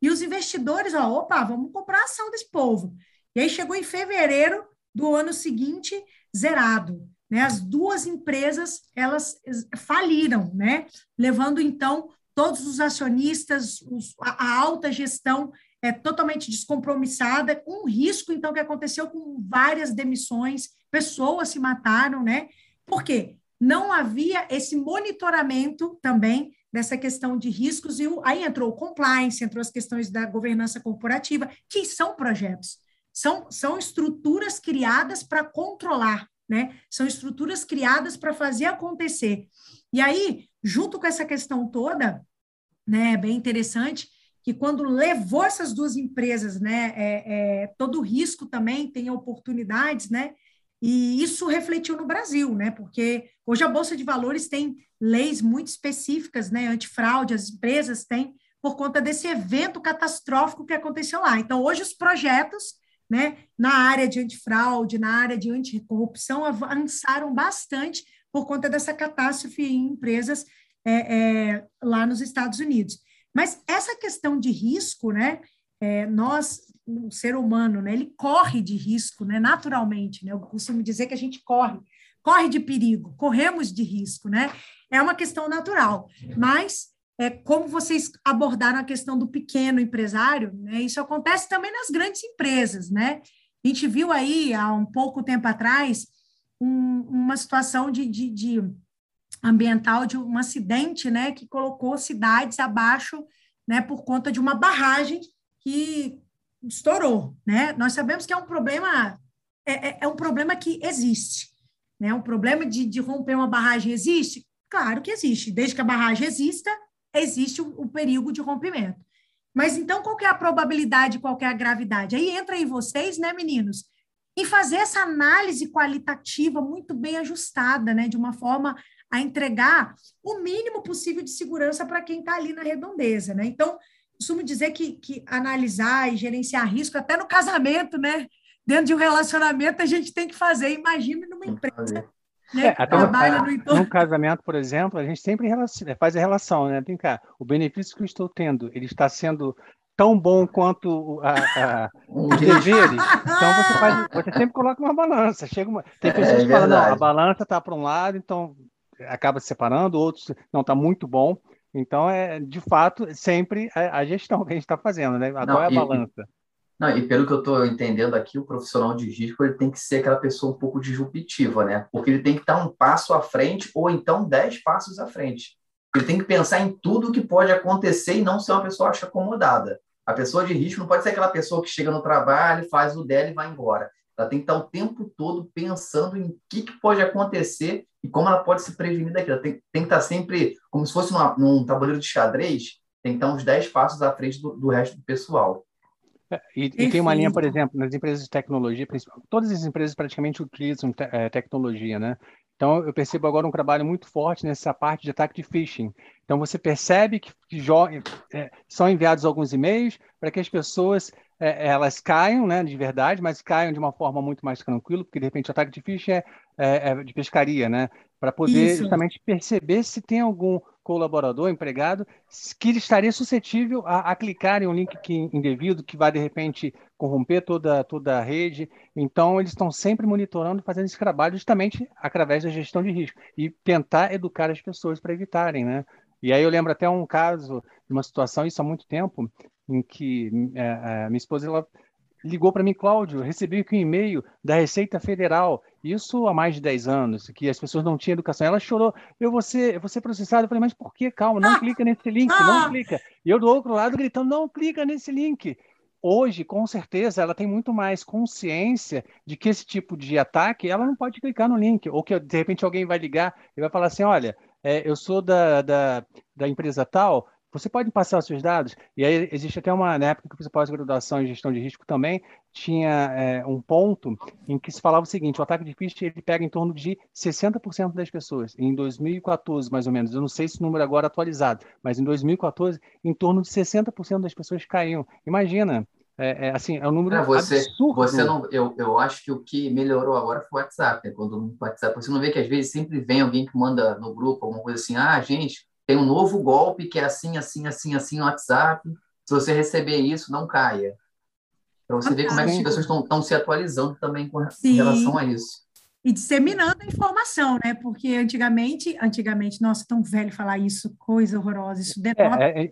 e os investidores, ó, opa, vamos comprar a ação desse povo. E aí chegou em fevereiro, do ano seguinte zerado. Né? As duas empresas elas faliram, né? levando então todos os acionistas, os, a, a, alta gestão é totalmente descompromissada, um risco então que aconteceu com várias demissões, pessoas se mataram, né? Por quê? Não havia esse monitoramento também dessa questão de riscos, e aí entrou o compliance, entrou as questões da governança corporativa, que são projetos são, são estruturas criadas para controlar, né? São estruturas criadas para fazer acontecer. E aí, junto com essa questão toda, né, é bem interessante que quando levou essas duas empresas, né, é, é, todo risco também tem oportunidades, né? E isso refletiu no Brasil, né? Porque hoje a Bolsa de Valores tem leis muito específicas, né? Antifraude, as empresas têm, por conta desse evento catastrófico que aconteceu lá. Então, hoje os projetos né, na área de antifraude, na área de anticorrupção, avançaram bastante por conta dessa catástrofe em empresas é, é, lá nos Estados Unidos. Mas essa questão de risco, né, é, nós, o ser humano, né, ele corre de risco, né, naturalmente, né, eu costumo dizer que a gente corre, corre de perigo, corremos de risco, né, é uma questão natural, mas é, como vocês abordaram a questão do pequeno empresário, né? Isso acontece também nas grandes empresas, né? A gente viu aí, há um pouco tempo atrás, um, uma situação de, de, de, ambiental, de um acidente, né? Que colocou cidades abaixo, né? Por conta de uma barragem que estourou, né? Nós sabemos que é um problema, é, é, é um problema que existe, né? Um problema de, de romper uma barragem existe? Claro que existe. Desde que a barragem exista, existe o, o perigo de rompimento. Mas então, qual é a probabilidade, qual é a gravidade? Aí entra em vocês, né, meninos, em fazer essa análise qualitativa muito bem ajustada, né, de uma forma a entregar o mínimo possível de segurança para quem está ali na redondeza, né? Então, costumo dizer que, que analisar e gerenciar risco, até no casamento, né? Dentro de um relacionamento, a gente tem que fazer. Imagina numa empresa né, é, trabalha no entorno. No casamento, por exemplo, a gente sempre faz a relação, né? Vem cá, o benefício que eu estou tendo, ele está sendo tão bom quanto a, a, os deveres. Então você, faz, você sempre coloca uma balança. Chega uma, tem é pessoas é, que falam, não, a balança está para um lado, então acaba se separando, outros não está muito bom. Então é de fato sempre a, a gestão que a gente está fazendo, né? Agora é a balança. Não, e pelo que eu estou entendendo aqui, o profissional de risco ele tem que ser aquela pessoa um pouco disruptiva, né? Porque ele tem que estar um passo à frente ou então dez passos à frente. Ele tem que pensar em tudo que pode acontecer e não ser uma pessoa acha acomodada. A pessoa de risco não pode ser aquela pessoa que chega no trabalho, faz o dela e vai embora. Ela tem que estar o tempo todo pensando em o que, que pode acontecer e como ela pode se prevenir daquilo. Ela tem, tem que estar sempre, como se fosse numa, num tabuleiro de xadrez, tem que estar uns 10 passos à frente do, do resto do pessoal. É, e, e, tem uma linha, por exemplo, nas empresas de tecnologia, todas as empresas praticamente utilizam te, é, tecnologia, né? Então, eu percebo agora um trabalho muito forte nessa parte de ataque de phishing. Então, você percebe que, que é, são enviados alguns e-mails para que as pessoas é, elas caiam, né, de verdade, mas caiam de uma forma muito mais tranquila, porque de repente o ataque de ficha é, é, é de pescaria, né? Para poder Isso. justamente perceber se tem algum colaborador, empregado, que estaria suscetível a, a clicar em um link que, indevido, que vai de repente corromper toda, toda a rede. Então, eles estão sempre monitorando, fazendo esse trabalho justamente através da gestão de risco e tentar educar as pessoas para evitarem, né? E aí eu lembro até um caso uma situação, isso há muito tempo, em que é, minha esposa ela ligou para mim, Cláudio, recebi aqui um e-mail da Receita Federal, isso há mais de 10 anos, que as pessoas não tinham educação. Ela chorou, eu vou ser, eu vou ser processado. Eu falei, mas por que? Calma, não ah, clica nesse link, ah, não clica. E eu do outro lado gritando, não clica nesse link. Hoje, com certeza, ela tem muito mais consciência de que esse tipo de ataque, ela não pode clicar no link, ou que de repente alguém vai ligar e vai falar assim, olha, é, eu sou da, da, da empresa tal, você pode passar os seus dados? E aí existe até uma, na época que eu fiz pós-graduação em gestão de risco também, tinha é, um ponto em que se falava o seguinte, o ataque de phishing ele pega em torno de 60% das pessoas. Em 2014, mais ou menos, eu não sei se o número agora é atualizado, mas em 2014, em torno de 60% das pessoas caíam. Imagina, é, é, assim, é um número você, absurdo. Você não, eu, eu acho que o que melhorou agora foi o WhatsApp. Né? Quando o WhatsApp, você não vê que às vezes sempre vem alguém que manda no grupo alguma coisa assim, ah, gente, tem um novo golpe que é assim, assim, assim, assim no WhatsApp. Se você receber isso, não caia. Para você ver como é que as pessoas estão se atualizando também com Sim. relação a isso. E disseminando a informação, né? Porque antigamente, antigamente, nossa, tão velho falar isso, coisa horrorosa, isso denota. É, é,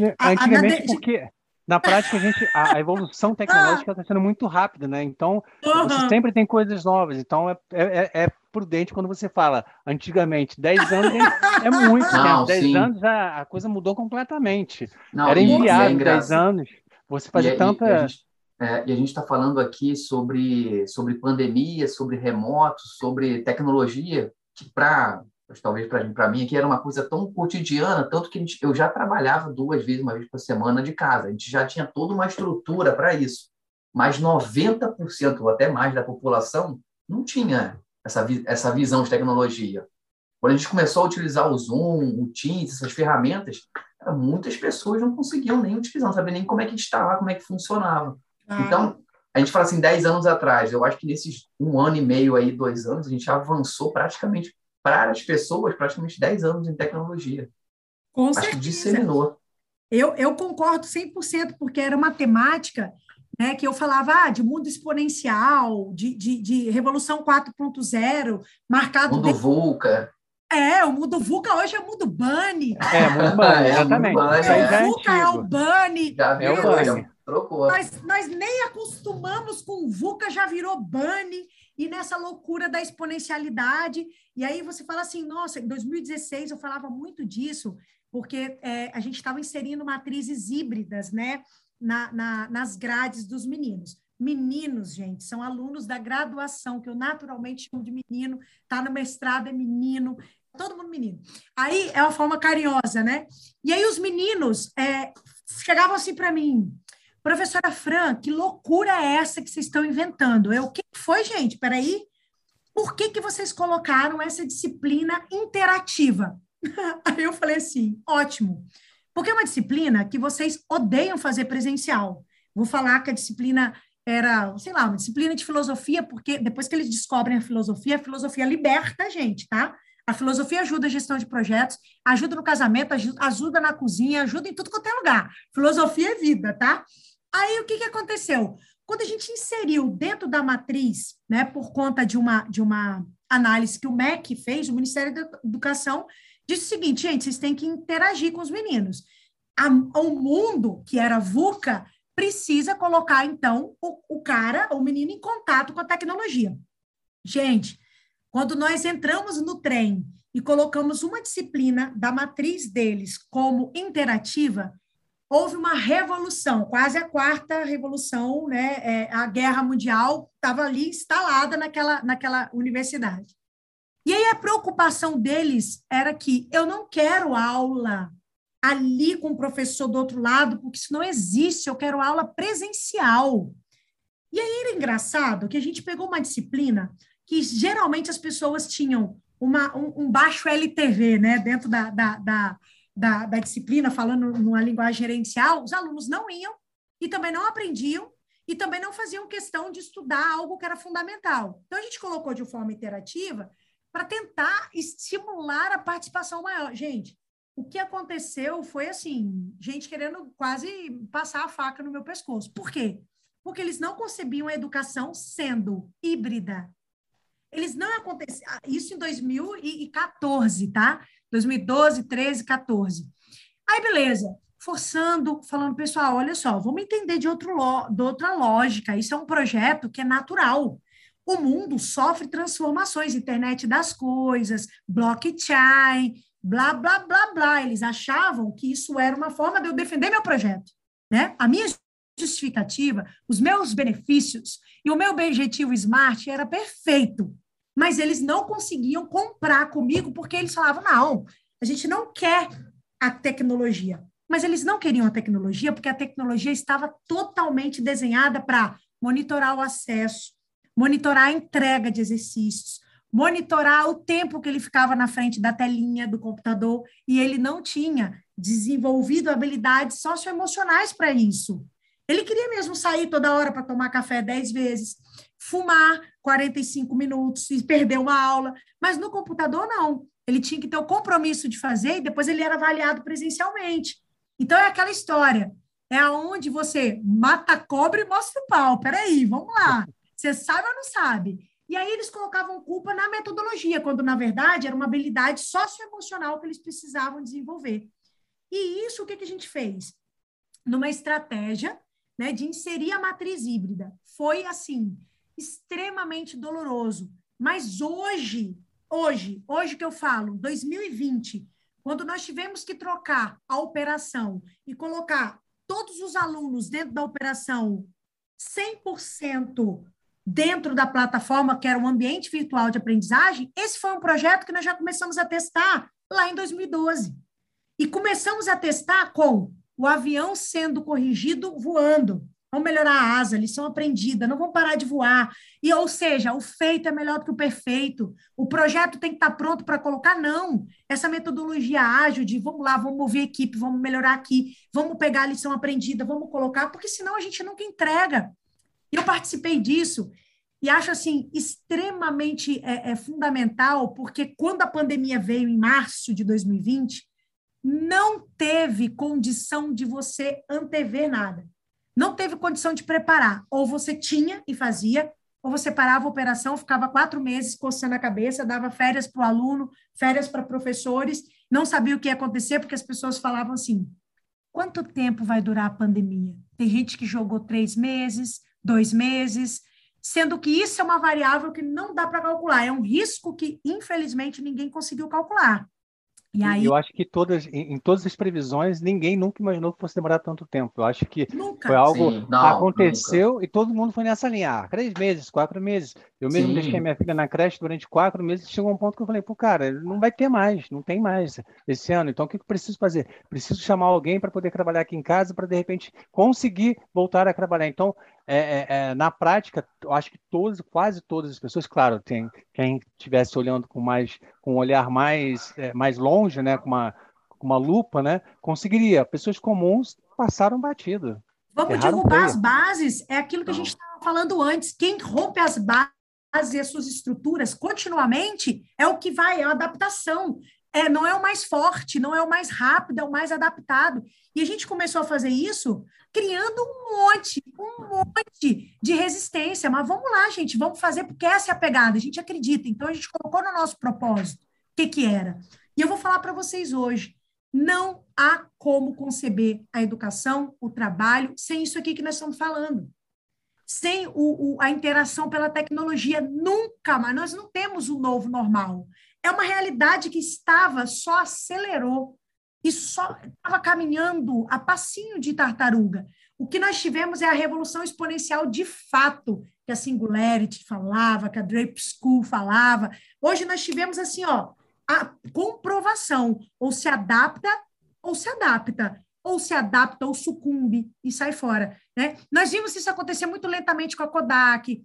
é, antigamente, a, a, porque na prática, a, gente, a, a evolução tecnológica está sendo muito rápida, né? Então, uhum. você sempre tem coisas novas. Então, é, é, é, prudente quando você fala antigamente. 10 anos é, é muito, Não, né? 10 anos a, a, coisa mudou completamente. Não, Era inviável, é 10 anos. Você fazia tanta. E a gente, é, e a gente está falando aqui sobre, sobre pandemia, sobre remoto, sobre tecnologia, que para talvez para mim aqui era uma coisa tão cotidiana, tanto que gente, eu já trabalhava duas vezes, uma vez por semana de casa. A gente já tinha toda uma estrutura para isso. Mas 90% ou até mais da população não tinha essa, essa visão de tecnologia. Quando a gente começou a utilizar o Zoom, o Teams, essas ferramentas, muitas pessoas não conseguiam nem utilizar, não sabiam nem como é que instalava, como é que funcionava. Ah. Então, a gente fala assim, 10 anos atrás, eu acho que nesses um ano e meio aí, dois anos, a gente avançou praticamente para as pessoas praticamente 10 anos em tecnologia. Com Acho certeza. que disseminou. Eu, eu concordo 100%, porque era uma temática né, que eu falava ah, de mundo exponencial, de, de, de revolução 4.0, marcado... Mundo de... VUCA. É, o mundo VUCA hoje é o mundo Bunny. É, mundo Bunny, é, exatamente. Bunny, é. O VUCA é, o Bunny. Já é o Bunny. Trocou. Nós, nós nem acostumamos com o VUCA, já virou Bunny e nessa loucura da exponencialidade. E aí você fala assim, nossa, em 2016 eu falava muito disso, porque é, a gente estava inserindo matrizes híbridas, né, na, na, nas grades dos meninos. Meninos, gente, são alunos da graduação, que eu naturalmente chamo de menino, tá no mestrado, é menino, todo mundo menino. Aí é uma forma carinhosa, né? E aí os meninos é, chegavam assim para mim, Professora Fran, que loucura é essa que vocês estão inventando? Eu, o que foi, gente? Peraí. Por que, que vocês colocaram essa disciplina interativa? Aí eu falei assim, ótimo. Porque é uma disciplina que vocês odeiam fazer presencial. Vou falar que a disciplina era, sei lá, uma disciplina de filosofia, porque depois que eles descobrem a filosofia, a filosofia liberta a gente, tá? A filosofia ajuda a gestão de projetos, ajuda no casamento, ajuda na cozinha, ajuda em tudo quanto é lugar. Filosofia é vida, tá? Aí o que, que aconteceu? Quando a gente inseriu dentro da matriz, né, por conta de uma, de uma análise que o MEC fez, o Ministério da Educação, disse o seguinte, gente, vocês têm que interagir com os meninos. A, o mundo, que era VUCA, precisa colocar, então, o, o cara, o menino, em contato com a tecnologia. Gente, quando nós entramos no trem e colocamos uma disciplina da matriz deles como interativa, houve uma revolução, quase a quarta revolução, né? É, a guerra mundial estava ali instalada naquela, naquela universidade. E aí a preocupação deles era que eu não quero aula ali com o professor do outro lado, porque isso não existe, eu quero aula presencial. E aí era engraçado que a gente pegou uma disciplina que geralmente as pessoas tinham uma, um, um baixo LTV, né, dentro da, da, da da, da disciplina, falando numa linguagem gerencial, os alunos não iam e também não aprendiam e também não faziam questão de estudar algo que era fundamental. Então, a gente colocou de forma interativa para tentar estimular a participação maior. Gente, o que aconteceu foi assim, gente querendo quase passar a faca no meu pescoço. Por quê? Porque eles não concebiam a educação sendo híbrida. Eles não aconteciam. Ah, isso em 2014, tá? 2012, 13, 14. Aí, beleza. Forçando, falando, pessoal, olha só, vamos entender de, outro de outra lógica. Isso é um projeto que é natural. O mundo sofre transformações, internet das coisas, blockchain, blá, blá, blá, blá. Eles achavam que isso era uma forma de eu defender meu projeto. Né? A minha justificativa, os meus benefícios e o meu objetivo smart era perfeito, mas eles não conseguiam comprar comigo porque eles falavam: não, a gente não quer a tecnologia. Mas eles não queriam a tecnologia porque a tecnologia estava totalmente desenhada para monitorar o acesso, monitorar a entrega de exercícios, monitorar o tempo que ele ficava na frente da telinha do computador e ele não tinha desenvolvido habilidades socioemocionais para isso. Ele queria mesmo sair toda hora para tomar café dez vezes, fumar 45 minutos e perder uma aula, mas no computador não. Ele tinha que ter o compromisso de fazer e depois ele era avaliado presencialmente. Então é aquela história, é aonde você mata a cobra e mostra o pau. Peraí, vamos lá. Você sabe ou não sabe? E aí eles colocavam culpa na metodologia, quando na verdade era uma habilidade socioemocional que eles precisavam desenvolver. E isso o que, que a gente fez? Numa estratégia né, de inserir a matriz híbrida. Foi assim, extremamente doloroso. Mas hoje, hoje, hoje que eu falo, 2020, quando nós tivemos que trocar a operação e colocar todos os alunos dentro da operação 100% dentro da plataforma, que era um ambiente virtual de aprendizagem, esse foi um projeto que nós já começamos a testar lá em 2012. E começamos a testar com o avião sendo corrigido voando. Vamos melhorar a asa, lição aprendida, não vamos parar de voar. E, ou seja, o feito é melhor do que o perfeito. O projeto tem que estar pronto para colocar, não. Essa metodologia ágil de vamos lá, vamos mover equipe, vamos melhorar aqui, vamos pegar a lição aprendida, vamos colocar, porque senão a gente nunca entrega. Eu participei disso e acho assim extremamente é, é, fundamental, porque quando a pandemia veio em março de 2020, não teve condição de você antever nada. Não teve condição de preparar. Ou você tinha e fazia, ou você parava a operação, ficava quatro meses coçando a cabeça, dava férias para o aluno, férias para professores, não sabia o que ia acontecer, porque as pessoas falavam assim: quanto tempo vai durar a pandemia? Tem gente que jogou três meses, dois meses, sendo que isso é uma variável que não dá para calcular, é um risco que, infelizmente, ninguém conseguiu calcular. E aí... Eu acho que todas, em, em, todas as previsões, ninguém nunca imaginou que fosse demorar tanto tempo. Eu acho que nunca. foi algo Sim, não, aconteceu nunca. e todo mundo foi nessa linha. Ah, três meses, quatro meses. Eu mesmo Sim. deixei minha filha na creche durante quatro meses. Chegou um ponto que eu falei, pô, cara, não vai ter mais, não tem mais esse ano. Então, o que eu preciso fazer? Preciso chamar alguém para poder trabalhar aqui em casa, para de repente conseguir voltar a trabalhar. Então, é, é, é, na prática, eu acho que todos, quase todas as pessoas, claro, tem quem estivesse olhando com mais, com um olhar mais, é, mais longe, né, com uma, com uma lupa, né, conseguiria. Pessoas comuns passaram batido. Vamos derrubar as bases, é aquilo que a gente estava falando antes. Quem rompe as bases as suas estruturas continuamente é o que vai, é a adaptação é, não é o mais forte, não é o mais rápido, é o mais adaptado. E a gente começou a fazer isso criando um monte, um monte de resistência. Mas vamos lá, gente, vamos fazer, porque essa é a pegada, a gente acredita. Então, a gente colocou no nosso propósito o que, que era. E eu vou falar para vocês hoje: não há como conceber a educação, o trabalho, sem isso aqui que nós estamos falando. Sem o, o, a interação pela tecnologia, nunca mais. Nós não temos o novo normal é uma realidade que estava, só acelerou e só estava caminhando a passinho de tartaruga. O que nós tivemos é a revolução exponencial de fato, que a Singularity falava, que a Drape School falava. Hoje nós tivemos assim, ó, a comprovação, ou se adapta ou se adapta, ou se adapta ou sucumbe e sai fora, né? Nós vimos isso acontecer muito lentamente com a Kodak,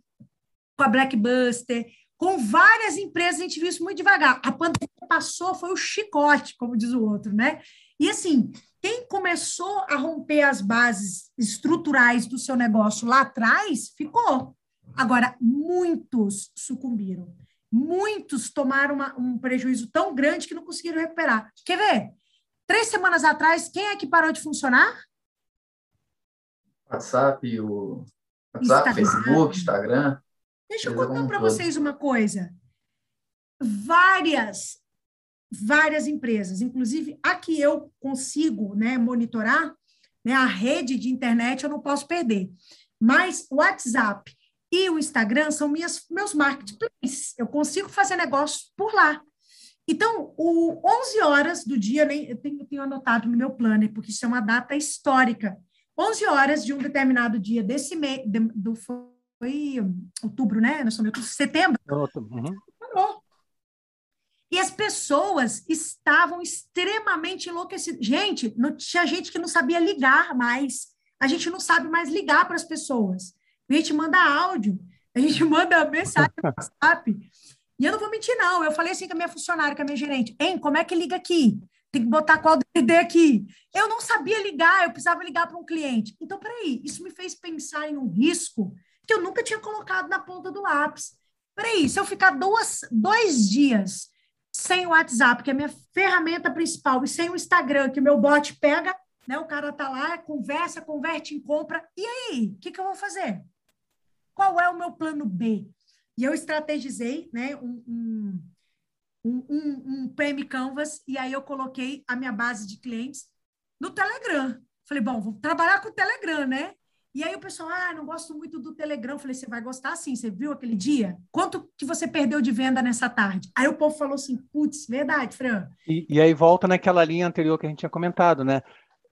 com a Blackbuster, com várias empresas, a gente viu isso muito devagar. A pandemia passou, foi o chicote, como diz o outro, né? E assim, quem começou a romper as bases estruturais do seu negócio lá atrás, ficou. Agora, muitos sucumbiram. Muitos tomaram uma, um prejuízo tão grande que não conseguiram recuperar. Quer ver? Três semanas atrás, quem é que parou de funcionar? WhatsApp, o WhatsApp, Instagram. Facebook, Instagram. Deixa eu contar para vocês uma coisa. Várias, várias empresas, inclusive a que eu consigo né, monitorar, né, a rede de internet eu não posso perder. Mas o WhatsApp e o Instagram são minhas, meus marketplaces. Eu consigo fazer negócio por lá. Então, o 11 horas do dia, nem, eu tenho, tenho anotado no meu planner, porque isso é uma data histórica. 11 horas de um determinado dia desse mês, de, do, foi outubro, né? Nós estamos em setembro. Uhum. Parou. E as pessoas estavam extremamente enlouquecidas. Gente, não, tinha gente que não sabia ligar mais. A gente não sabe mais ligar para as pessoas. A gente manda áudio, a gente manda mensagem no WhatsApp. E eu não vou mentir, não. Eu falei assim com a minha funcionária, com a minha gerente: hein, como é que liga aqui? Tem que botar qual DD aqui. Eu não sabia ligar, eu precisava ligar para um cliente. Então, peraí, isso me fez pensar em um risco que eu nunca tinha colocado na ponta do lápis. Peraí, se eu ficar duas, dois dias sem o WhatsApp, que é a minha ferramenta principal, e sem o Instagram, que o meu bot pega, né? O cara tá lá, conversa, converte em compra. E aí, o que, que eu vou fazer? Qual é o meu plano B? E eu estrategizei né, um, um, um, um, PM Canvas, e aí eu coloquei a minha base de clientes no Telegram. Falei, bom, vou trabalhar com o Telegram, né? E aí o pessoal, ah, não gosto muito do Telegram. Falei, você vai gostar sim, você viu aquele dia? Quanto que você perdeu de venda nessa tarde? Aí o povo falou assim, putz, verdade, Fran. E, e aí volta naquela linha anterior que a gente tinha comentado, né?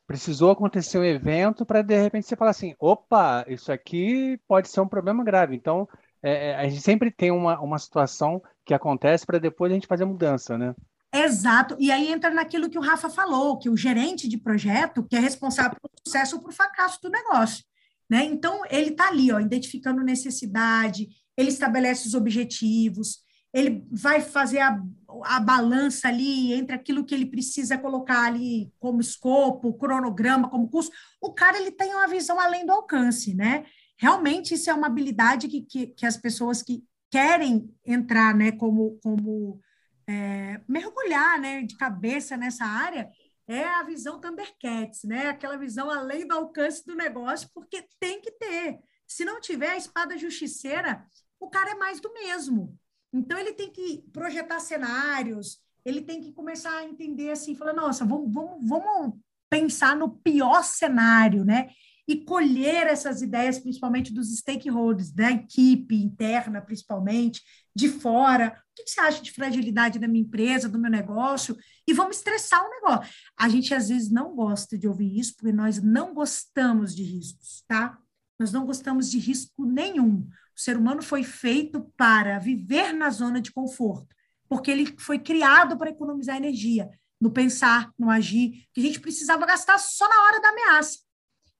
precisou acontecer um evento para de repente você falar assim, opa, isso aqui pode ser um problema grave. Então, é, é a gente sempre tem uma, uma situação que acontece para depois a gente fazer mudança, né? Exato. E aí entra naquilo que o Rafa falou, que o gerente de projeto que é responsável pelo sucesso ou por fracasso do negócio. Né? Então, ele está ali, ó, identificando necessidade, ele estabelece os objetivos, ele vai fazer a, a balança ali entre aquilo que ele precisa colocar ali como escopo, cronograma, como curso. O cara ele tem uma visão além do alcance, né? Realmente isso é uma habilidade que, que, que as pessoas que querem entrar, né, como, como é, mergulhar, né, de cabeça nessa área, é a visão Thundercats, né? Aquela visão além do alcance do negócio, porque tem que ter. Se não tiver a espada justiceira, o cara é mais do mesmo. Então, ele tem que projetar cenários, ele tem que começar a entender assim, falar, nossa, vamos, vamos, vamos pensar no pior cenário, né? E colher essas ideias, principalmente dos stakeholders, da equipe interna, principalmente, de fora. O que você acha de fragilidade da minha empresa, do meu negócio? E vamos estressar o negócio. A gente, às vezes, não gosta de ouvir isso, porque nós não gostamos de riscos, tá? Nós não gostamos de risco nenhum. O ser humano foi feito para viver na zona de conforto, porque ele foi criado para economizar energia, no pensar, no agir, que a gente precisava gastar só na hora da ameaça.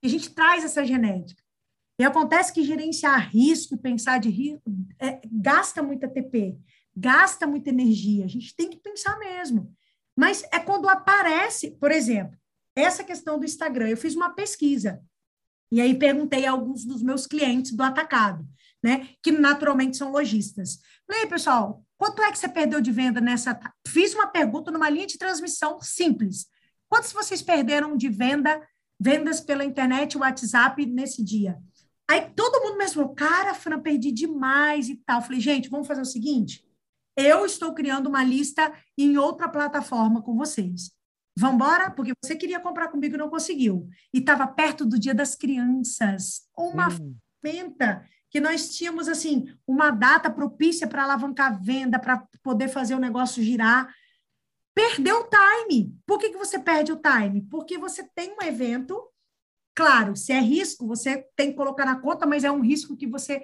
A gente traz essa genética. E acontece que gerenciar risco, pensar de risco, é, gasta muita TP, gasta muita energia. A gente tem que pensar mesmo. Mas é quando aparece, por exemplo, essa questão do Instagram. Eu fiz uma pesquisa e aí perguntei a alguns dos meus clientes do atacado né? Que naturalmente são lojistas. Falei, pessoal, quanto é que você perdeu de venda nessa? Fiz uma pergunta numa linha de transmissão simples. Quantos vocês perderam de venda, vendas pela internet, WhatsApp nesse dia? Aí todo mundo mesmo falou, cara, Fran, perdi demais e tal. Falei, gente, vamos fazer o seguinte: eu estou criando uma lista em outra plataforma com vocês. Vamos embora? Porque você queria comprar comigo e não conseguiu. E estava perto do Dia das Crianças. Uma hum. ferramenta que nós tínhamos assim uma data propícia para alavancar a venda, para poder fazer o negócio girar. Perdeu o time. Por que, que você perde o time? Porque você tem um evento, claro, se é risco, você tem que colocar na conta, mas é um risco que você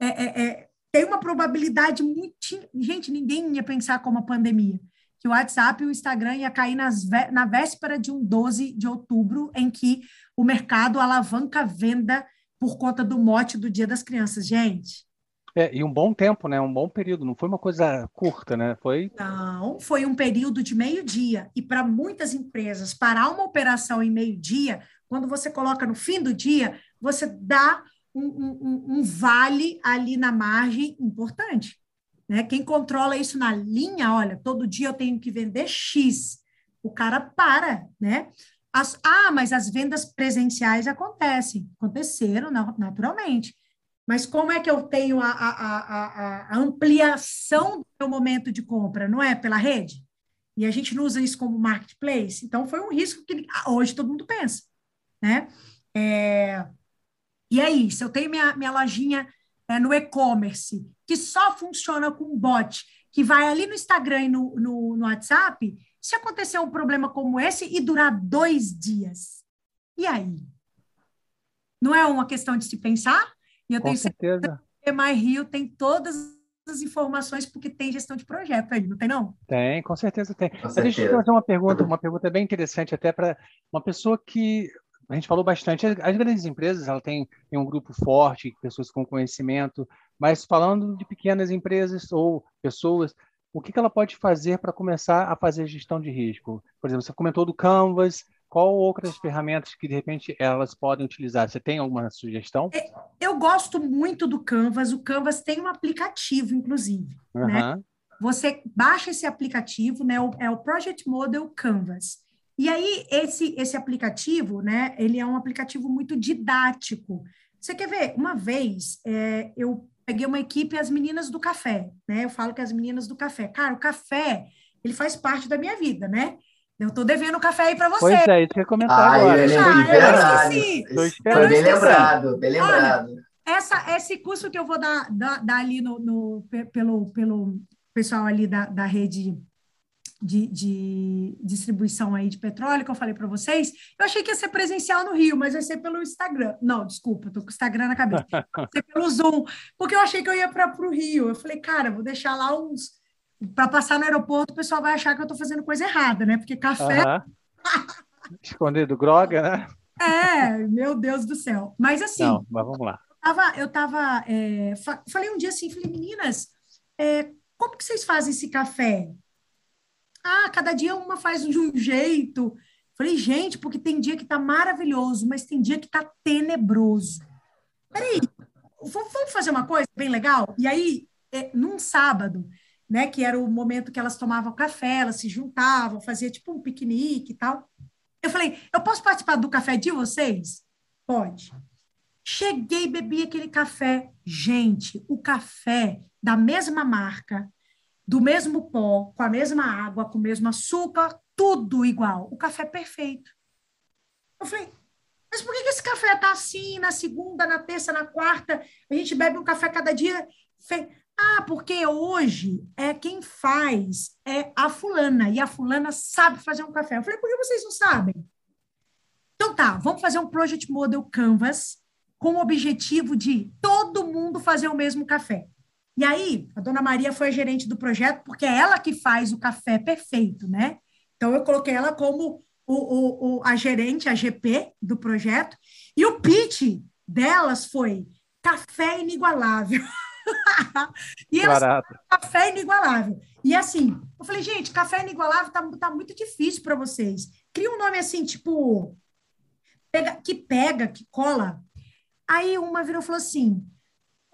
é, é, é, tem uma probabilidade muito. Gente, ninguém ia pensar como a pandemia. Que o WhatsApp e o Instagram ia cair nas, na véspera de um 12 de outubro, em que o mercado alavanca a venda por conta do mote do Dia das Crianças, gente. É, e um bom tempo, né? Um bom período, não foi uma coisa curta, né? Foi. Não, foi um período de meio-dia. E para muitas empresas, parar uma operação em meio-dia, quando você coloca no fim do dia, você dá um, um, um vale ali na margem importante. Né? Quem controla isso na linha, olha, todo dia eu tenho que vender X. O cara para, né? As, ah, mas as vendas presenciais acontecem. Aconteceram naturalmente. Mas como é que eu tenho a, a, a, a, ampliação do meu momento de compra? Não é pela rede? E a gente não usa isso como marketplace? Então, foi um risco que hoje todo mundo pensa. Né? É, e aí, se eu tenho minha, minha lojinha é, no e-commerce, que só funciona com bot, que vai ali no Instagram e no, no, no WhatsApp, se acontecer um problema como esse e durar dois dias, e aí? Não é uma questão de se pensar? E eu Com tenho certeza. certeza que My Rio tem todas as informações porque tem gestão de projeto aí, não tem não? Tem, com certeza tem. Com certeza. Deixa eu fazer uma pergunta, uma pergunta bem interessante até para uma pessoa que a gente falou bastante, as grandes empresas, ela tem, tem um grupo forte, pessoas com conhecimento, mas falando de pequenas empresas ou pessoas, o que, que ela pode fazer para começar a fazer gestão de risco? Por exemplo, você comentou do Canvas, qual outras ferramentas que de repente elas podem utilizar? Você tem alguma sugestão? É, eu gosto muito do Canvas. O Canvas tem um aplicativo, inclusive. Uhum. Né? Você baixa esse aplicativo, né? É o Project Model Canvas. E aí esse esse aplicativo, né? Ele é um aplicativo muito didático. Você quer ver? Uma vez é, eu peguei uma equipe as meninas do café, né? Eu falo que as meninas do café, cara, o café ele faz parte da minha vida, né? Eu tô devendo café aí para você. Pois é, isso que eu comentar ah, agora. Eu ah, verdade. Foi bem lembrado, bem lembrado. Olha, essa, esse curso que eu vou dar, dar, dar ali no, no, pelo, pelo pessoal ali da, da rede de, de, distribuição aí de petróleo que eu falei para vocês, eu achei que ia ser presencial no Rio, mas vai ser pelo Instagram. Não, desculpa, tô com o Instagram na cabeça. Vai ser pelo Zoom, porque eu achei que eu ia para o Rio. Eu falei, cara, vou deixar lá uns. Para passar no aeroporto, o pessoal vai achar que eu estou fazendo coisa errada, né? Porque café. Escondido droga, né? É, meu Deus do céu. Mas assim. Não, mas vamos lá. Eu tava, eu tava é, falei um dia assim, falei, meninas, é, como que vocês fazem esse café? Ah, cada dia uma faz de um jeito. Falei, gente, porque tem dia que tá maravilhoso, mas tem dia que tá tenebroso. Peraí, vamos fazer uma coisa bem legal? E aí, é, num sábado, né, que era o momento que elas tomavam café, elas se juntavam, fazia tipo um piquenique e tal. Eu falei, eu posso participar do café de vocês? Pode. Cheguei, bebi aquele café. Gente, o café da mesma marca, do mesmo pó, com a mesma água, com o mesmo açúcar, tudo igual. O café perfeito. Eu falei, mas por que esse café está assim, na segunda, na terça, na quarta? A gente bebe um café cada dia. Ah, porque hoje é quem faz é a fulana, e a fulana sabe fazer um café. Eu falei, por que vocês não sabem? Então tá, vamos fazer um Project Model Canvas com o objetivo de todo mundo fazer o mesmo café. E aí, a dona Maria foi a gerente do projeto, porque é ela que faz o café perfeito, né? Então, eu coloquei ela como o, o, o, a gerente, a GP do projeto, e o pitch delas foi café inigualável. e elas, café inigualável. E assim, eu falei, gente, café inigualável tá, tá muito difícil para vocês. Cria um nome assim, tipo, pega, que pega, que cola. Aí uma virou e falou assim: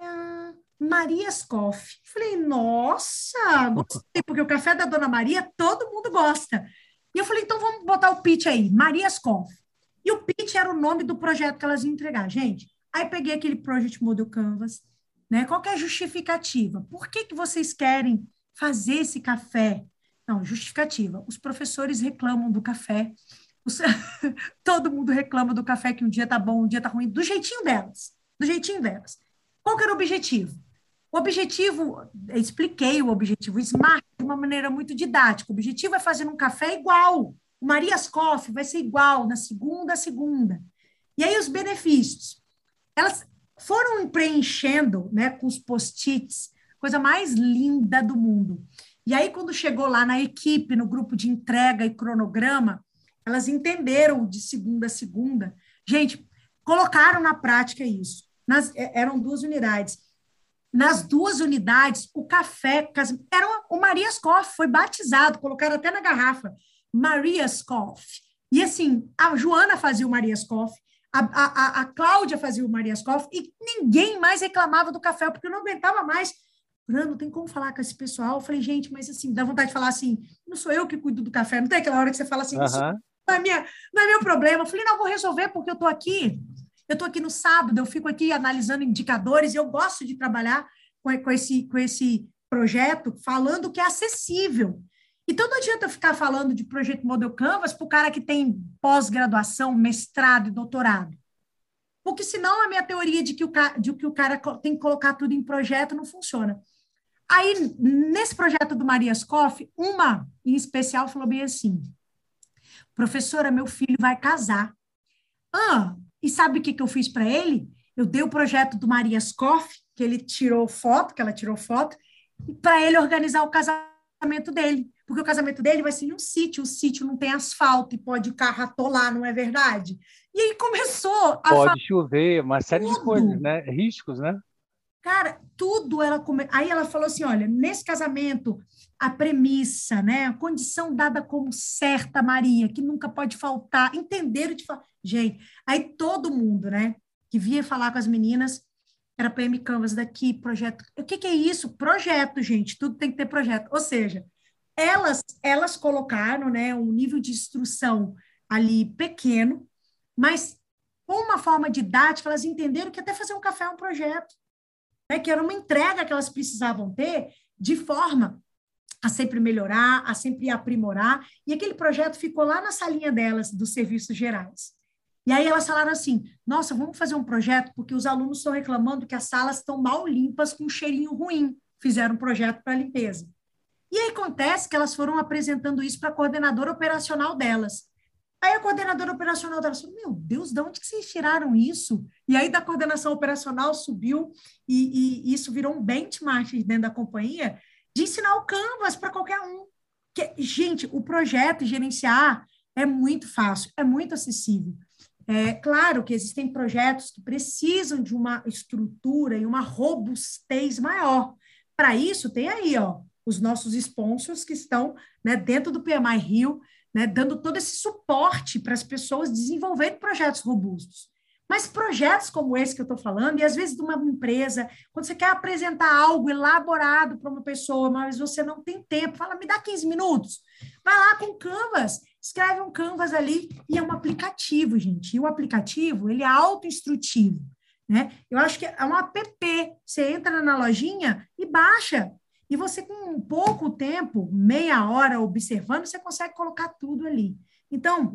hum, Marias Coffee. Falei, nossa, gostei, porque o café da Dona Maria todo mundo gosta. E eu falei, então vamos botar o pitch aí, Marias Coffee. E o pitch era o nome do projeto que elas iam entregar, gente. Aí peguei aquele Project Model Canvas, né? Qual é a justificativa? Por que, que vocês querem fazer esse café? Não, justificativa. Os professores reclamam do café. Os... Todo mundo reclama do café que um dia tá bom, um dia tá ruim, do jeitinho delas. Do jeitinho delas. Qual que era o objetivo? O objetivo, expliquei o objetivo Smart de uma maneira muito didática. O objetivo é fazer um café igual. O Marias Coffee vai ser igual na segunda a segunda. E aí os benefícios. Elas foram preenchendo, né, com os post-its, coisa mais linda do mundo. E aí quando chegou lá na equipe, no grupo de entrega e cronograma, elas entenderam de segunda a segunda. Gente, colocaram na prática isso. Nas, é, eram duas unidades nas duas unidades, o café era o Marias Coffee, foi batizado, colocaram até na garrafa, Marias Coffee. E assim, a Joana fazia o Marias Coffee, a, a, a Cláudia fazia o Marias Coffee, e ninguém mais reclamava do café, porque eu não aguentava mais. Bruno, tem como falar com esse pessoal? Eu falei, gente, mas assim, dá vontade de falar assim, não sou eu que cuido do café, não tem aquela hora que você fala assim, não, é minha, não é meu problema. Eu falei, não, vou resolver porque eu estou aqui eu estou aqui no sábado, eu fico aqui analisando indicadores, eu gosto de trabalhar com, com, esse, com esse projeto, falando que é acessível. Então, não adianta ficar falando de projeto Model Canvas para o cara que tem pós-graduação, mestrado e doutorado. Porque senão a minha teoria de que, o, de que o cara tem que colocar tudo em projeto não funciona. Aí, nesse projeto do Marias Coff, uma em especial falou bem assim: professora, meu filho vai casar. Ah, e sabe o que, que eu fiz para ele? Eu dei o projeto do Marias Koff, que ele tirou foto, que ela tirou foto, para ele organizar o casamento dele. Porque o casamento dele vai ser em um sítio, o sítio não tem asfalto e pode carro atolar, não é verdade? E aí começou a. Pode chover, uma série tudo. de coisas, né? Riscos, né? Cara, tudo ela come... Aí ela falou assim: olha, nesse casamento, a premissa, né? A condição dada como certa, Maria, que nunca pode faltar, entenderam de falar. Gente, aí todo mundo, né, que via falar com as meninas, era PM Canvas daqui, projeto. O que, que é isso? Projeto, gente, tudo tem que ter projeto. Ou seja, elas, elas colocaram, né, um nível de instrução ali pequeno, mas com uma forma didática, elas entenderam que até fazer um café é um projeto, né, que era uma entrega que elas precisavam ter de forma a sempre melhorar, a sempre aprimorar, e aquele projeto ficou lá na salinha delas, dos serviços gerais. E aí elas falaram assim: nossa, vamos fazer um projeto, porque os alunos estão reclamando que as salas estão mal limpas, com um cheirinho ruim. Fizeram um projeto para limpeza. E aí acontece que elas foram apresentando isso para a coordenadora operacional delas. Aí a coordenadora operacional delas falou: Meu Deus, de onde que vocês tiraram isso? E aí da coordenação operacional subiu, e, e isso virou um benchmark dentro da companhia, de ensinar o Canvas para qualquer um. Que, gente, o projeto gerenciar é muito fácil, é muito acessível. É claro que existem projetos que precisam de uma estrutura e uma robustez maior. Para isso, tem aí ó, os nossos sponsors que estão né, dentro do PMI Rio, né, dando todo esse suporte para as pessoas desenvolverem projetos robustos. Mas projetos como esse que eu estou falando, e às vezes de uma empresa, quando você quer apresentar algo elaborado para uma pessoa, mas você não tem tempo, fala, me dá 15 minutos. Vai lá com o Canvas, escreve um Canvas ali, e é um aplicativo, gente. E o aplicativo, ele é auto-instrutivo. Né? Eu acho que é um app. Você entra na lojinha e baixa. E você, com pouco tempo, meia hora observando, você consegue colocar tudo ali. Então,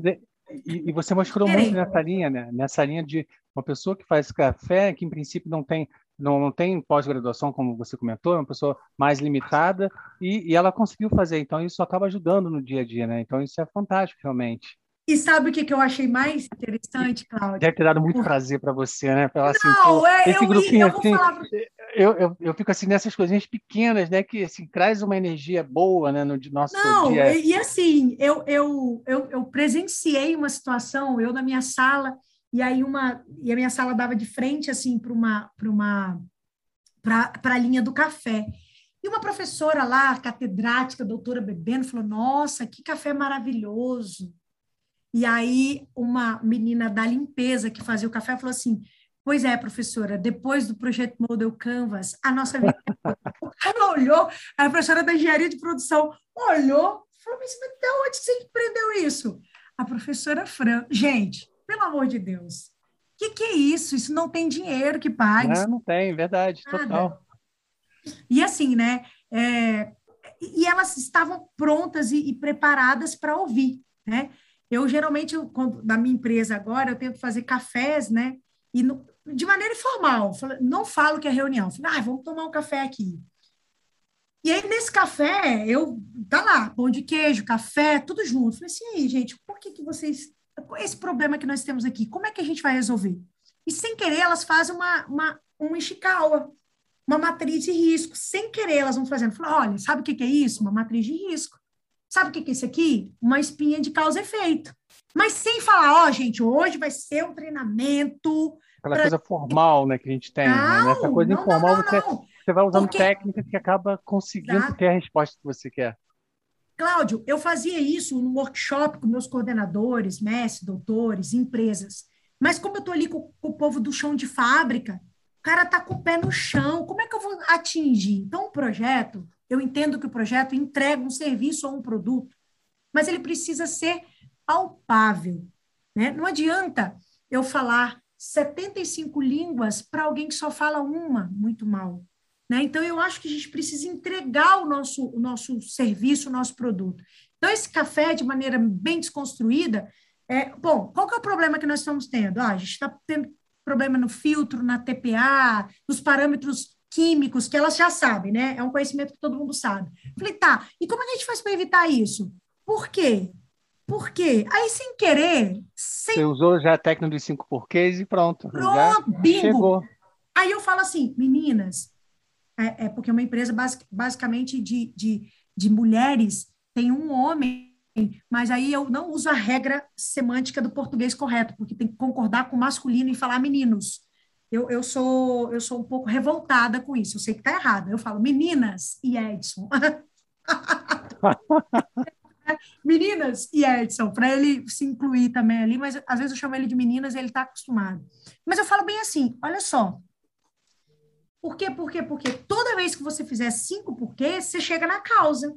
e, e você mostrou muito nessa linha, né? Nessa linha de uma pessoa que faz café, que em princípio não tem não, não tem pós-graduação, como você comentou, é uma pessoa mais limitada, e, e, ela conseguiu fazer. Então, isso acaba ajudando no dia a dia, né? Então, isso é fantástico, realmente. E sabe o que, que eu achei mais interessante, Cláudia? Deve ter dado muito prazer para você, né? Falar assim, não, é, esse eu, grupinho eu assim, falar... eu, eu, eu, fico assim nessas coisinhas pequenas, né? Que assim, traz uma energia boa né, no nosso não, dia. Não, e assim, eu, eu, eu, eu presenciei uma situação, eu na minha sala, e aí uma... E a minha sala dava de frente, assim, para uma... Pra uma para a linha do café. E uma professora lá, catedrática, doutora Bebendo, falou: Nossa, que café maravilhoso! E aí, uma menina da limpeza que fazia o café falou assim: Pois é, professora, depois do projeto Model Canvas, a nossa vida. Ela olhou, a professora da engenharia de produção olhou, falou: Mas até onde você empreendeu isso? A professora Fran, gente, pelo amor de Deus, o que, que, é isso? Isso não tem dinheiro que pague. Não, não tem, verdade, Nada. total. E assim, né? É, e elas estavam prontas e, e preparadas para ouvir, né? Eu geralmente, quando, na minha empresa agora, eu tento fazer cafés, né? E no, de maneira informal, não falo que é reunião, falo, ah, vamos tomar um café aqui. E aí, nesse café, eu, tá lá, pão de queijo, café, tudo junto. Falei assim, aí, gente, por que, que vocês. Esse problema que nós temos aqui, como é que a gente vai resolver? E sem querer, elas fazem uma, uma, uma Ishikawa, uma matriz de risco. Sem querer, elas vão fazendo. Falei, olha, sabe o que, que é isso? Uma matriz de risco. Sabe o que é isso aqui? Uma espinha de causa e efeito. Mas sem falar, ó, oh, gente, hoje vai ser um treinamento. Aquela pra... coisa formal, né, que a gente tem. Né? Não, né? Essa coisa não, informal não, você. Você vai usando Porque... técnicas que acaba conseguindo Exato. ter a resposta que você quer. Cláudio, eu fazia isso no workshop com meus coordenadores, mestres, doutores, empresas. Mas como eu estou ali com, com, o povo do chão de fábrica, o cara está com o pé no chão, como é que eu vou atingir? Então, o projeto, eu entendo que o projeto entrega um serviço ou um produto, mas ele precisa ser palpável. Né? Não adianta eu falar 75 línguas para alguém que só fala uma muito mal. Né? Então, eu acho que a gente precisa entregar o nosso, o nosso serviço, o nosso produto. Então, esse café, de maneira bem desconstruída, é, bom, qual que é o problema que nós estamos tendo? Ah, a gente está tendo problema no filtro, na TPA, nos parâmetros químicos, que elas já sabem, né? É um conhecimento que todo mundo sabe. Falei, tá, e como a gente faz para evitar isso? Por quê? Por quê? Aí, sem querer. Sem... Você usou já a técnica dos cinco porquês e pronto. Pronto, bingo. Chegou. Aí eu falo assim, meninas, é, é porque é uma empresa basic, basicamente de, de, de mulheres, tem um homem, mas aí eu não uso a regra semântica do português correto, porque tem que concordar com o masculino e falar meninos. Eu, eu, sou, eu sou um pouco revoltada com isso, eu sei que está errado. Eu falo meninas e Edson. meninas e Edson, para ele se incluir também ali, mas às vezes eu chamo ele de meninas e ele está acostumado. Mas eu falo bem assim: olha só, por quê? Por quê? Porque toda vez que você fizer cinco porquês, você chega na causa.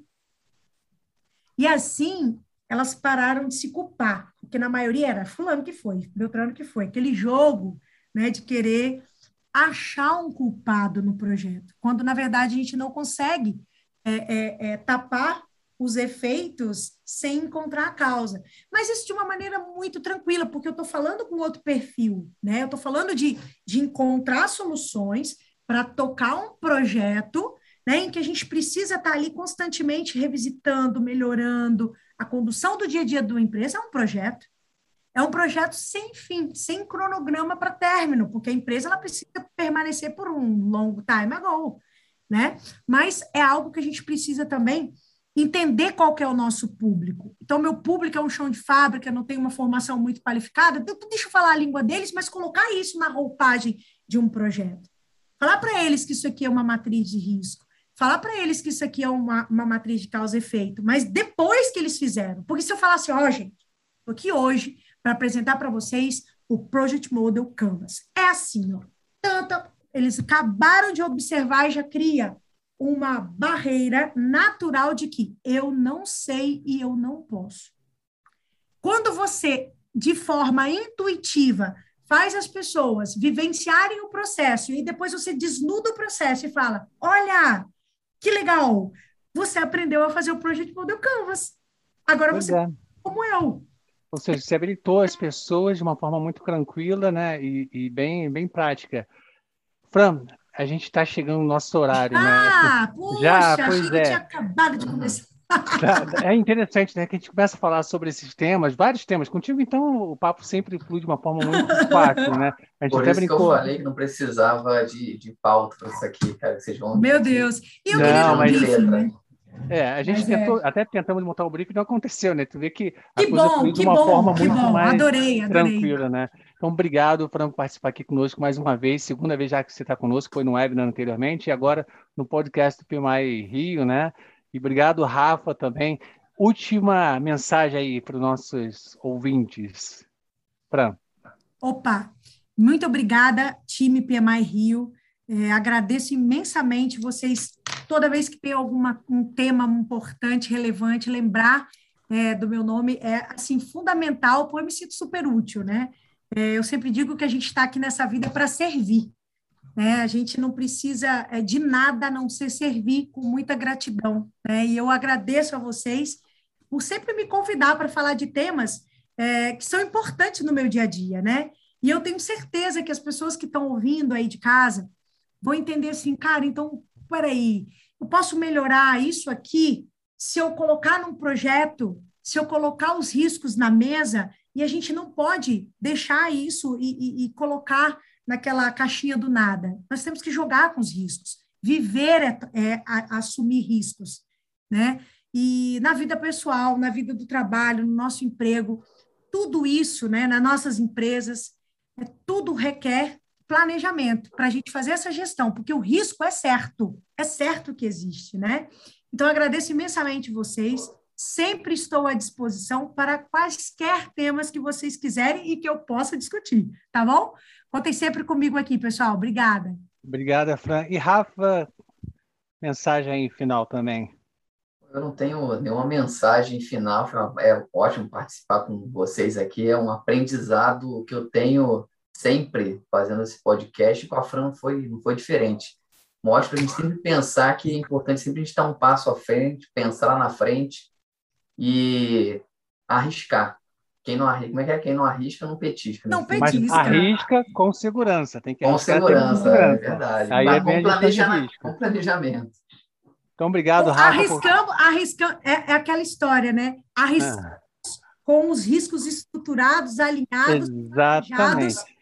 E assim, elas pararam de se culpar, porque na maioria era fulano que foi, Beltrano que foi, aquele jogo né, de querer achar um culpado no projeto, quando na verdade a gente não consegue é, é, é, tapar os efeitos sem encontrar a causa. Mas isso de uma maneira muito tranquila, porque eu estou falando com outro perfil, né? Eu estou falando de, de encontrar soluções para tocar um projeto né, em que a gente precisa estar tá ali constantemente revisitando, melhorando. A condução do dia a dia da empresa é um projeto. É um projeto sem fim, sem cronograma para término, porque a empresa ela precisa permanecer por um longo time ago, né? Mas é algo que a gente precisa também entender qual que é o nosso público. Então, meu público é um chão de fábrica, não tem uma formação muito qualificada, então, deixa eu falar a língua deles, mas colocar isso na roupagem de um projeto. Falar para eles que isso aqui é uma matriz de risco. Falar para eles que isso aqui é uma, uma matriz de causa e efeito. Mas depois que eles fizeram. Porque se eu falasse, ó, oh, gente, estou aqui hoje para apresentar para vocês o Project Model Canvas. É assim, ó. Eles acabaram de observar e já cria uma barreira natural de que eu não sei e eu não posso. Quando você, de forma intuitiva, faz as pessoas vivenciarem o processo e depois você desnuda o processo e fala: olha, que legal, você aprendeu a fazer o Project Model Canvas. Agora pois você, é. como eu. Ou seja, você habilitou as pessoas de uma forma muito tranquila né, e, e bem, bem prática. Fran, a gente está chegando no nosso horário, ah, né? Ah, puxa, Já, pois achei é. que tinha acabado de começar. É interessante, né? Que a gente começa a falar sobre esses temas, vários temas. Contigo, então, o papo sempre flui de uma forma muito fácil, né? A gente Por até isso brincou. que eu falei que não precisava de, de pauta para isso aqui, cara. Que vocês vão. Meu Deus! E eu queria um briefing, né? É, a gente tentou, é. até tentamos montar o briefing e não aconteceu, né? Tu vê que a que coisa bom, de uma bom, forma muito bom. mais adorei, adorei. tranquila, né? Então, obrigado, Franco, por participar aqui conosco mais uma vez. Segunda vez já que você está conosco, foi no webinar anteriormente, e agora no podcast do PMI Rio, né? E obrigado, Rafa, também. Última mensagem aí para os nossos ouvintes. Fran. Opa, muito obrigada, time PMI Rio. É, agradeço imensamente vocês, toda vez que tem alguma, um tema importante, relevante, lembrar é, do meu nome é assim fundamental, pois eu me sinto super útil, né? É, eu sempre digo que a gente está aqui nessa vida para servir. Né? A gente não precisa é, de nada a não ser servir com muita gratidão. Né? E eu agradeço a vocês por sempre me convidar para falar de temas é, que são importantes no meu dia a dia, né? E eu tenho certeza que as pessoas que estão ouvindo aí de casa vão entender assim, cara, então, peraí, eu posso melhorar isso aqui se eu colocar num projeto, se eu colocar os riscos na mesa, e a gente não pode deixar isso e, e, e colocar naquela caixinha do nada. Nós temos que jogar com os riscos. Viver é, é a, assumir riscos, né? E na vida pessoal, na vida do trabalho, no nosso emprego, tudo isso, né, nas nossas empresas, é, tudo requer planejamento para a gente fazer essa gestão, porque o risco é certo, é certo que existe, né? Então, agradeço imensamente vocês. Sempre estou à disposição para quaisquer temas que vocês quiserem e que eu possa discutir, tá bom? Contem sempre comigo aqui, pessoal. Obrigada. Obrigada, Fran. E Rafa, mensagem aí final também. Eu não tenho nenhuma mensagem final. É ótimo participar com vocês aqui. É um aprendizado que eu tenho sempre fazendo esse podcast. Com a Fran foi, não foi diferente mostra a gente sempre pensar que é importante sempre a gente dar um passo à frente, pensar lá na frente e arriscar. Quem não arrisca, como é que é? Quem não arrisca, não petisca. Né? Não petisca. Mas arrisca com segurança. Tem que com segurança, com segurança, é verdade. Aí Mas é com, planejamento, com planejamento. Então, obrigado, Rafa. Arriscamos, por... arriscamos é, é, aquela história, né? Arriscamos ah. com os riscos estruturados, alinhados, Exatamente.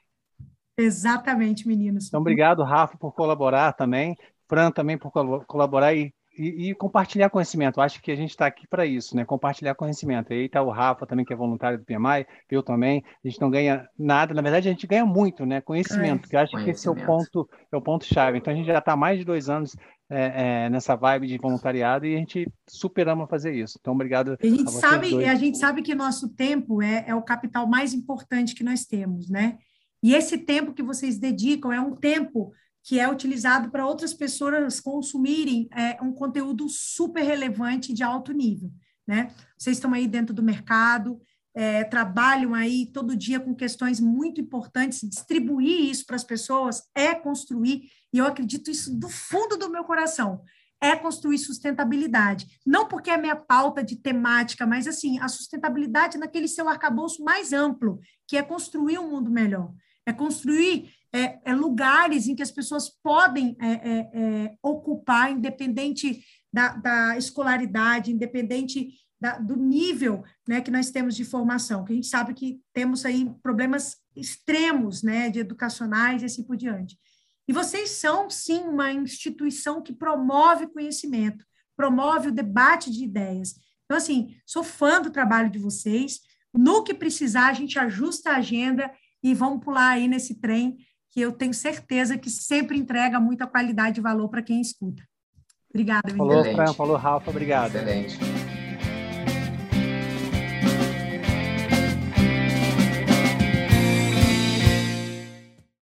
Exatamente, meninos. Então, obrigado, Rafa, por colaborar também. Fran também por colaborar e, e, e compartilhar conhecimento. Acho que a gente está aqui para isso, né? Compartilhar conhecimento. E aí está o Rafa também, que é voluntário do PMI, eu também. A gente não ganha nada, na verdade, a gente ganha muito, né? Conhecimento, é, que acho que esse é o ponto, é o ponto-chave. Então, a gente já está há mais de dois anos é, é, nessa vibe de voluntariado e a gente superamos fazer isso. Então, obrigado. A gente, a sabe, a gente sabe que nosso tempo é, é o capital mais importante que nós temos, né? E esse tempo que vocês dedicam é um tempo que é utilizado para outras pessoas consumirem é, um conteúdo super relevante de alto nível, né? Vocês estão aí dentro do mercado, é, trabalham aí todo dia com questões muito importantes, distribuir isso para as pessoas é construir, e eu acredito isso do fundo do meu coração, é construir sustentabilidade. Não porque é minha pauta de temática, mas assim, a sustentabilidade naquele seu arcabouço mais amplo, que é construir um mundo melhor é construir é, é lugares em que as pessoas podem é, é, é ocupar, independente da, da escolaridade, independente da, do nível né, que nós temos de formação, que a gente sabe que temos aí problemas extremos né, de educacionais e assim por diante. E vocês são, sim, uma instituição que promove conhecimento, promove o debate de ideias. Então, assim, sou fã do trabalho de vocês. No que precisar, a gente ajusta a agenda e vamos pular aí nesse trem que eu tenho certeza que sempre entrega muita qualidade e valor para quem escuta. Obrigada, Falou, Fran, falou, Rafa, obrigado. Excelente.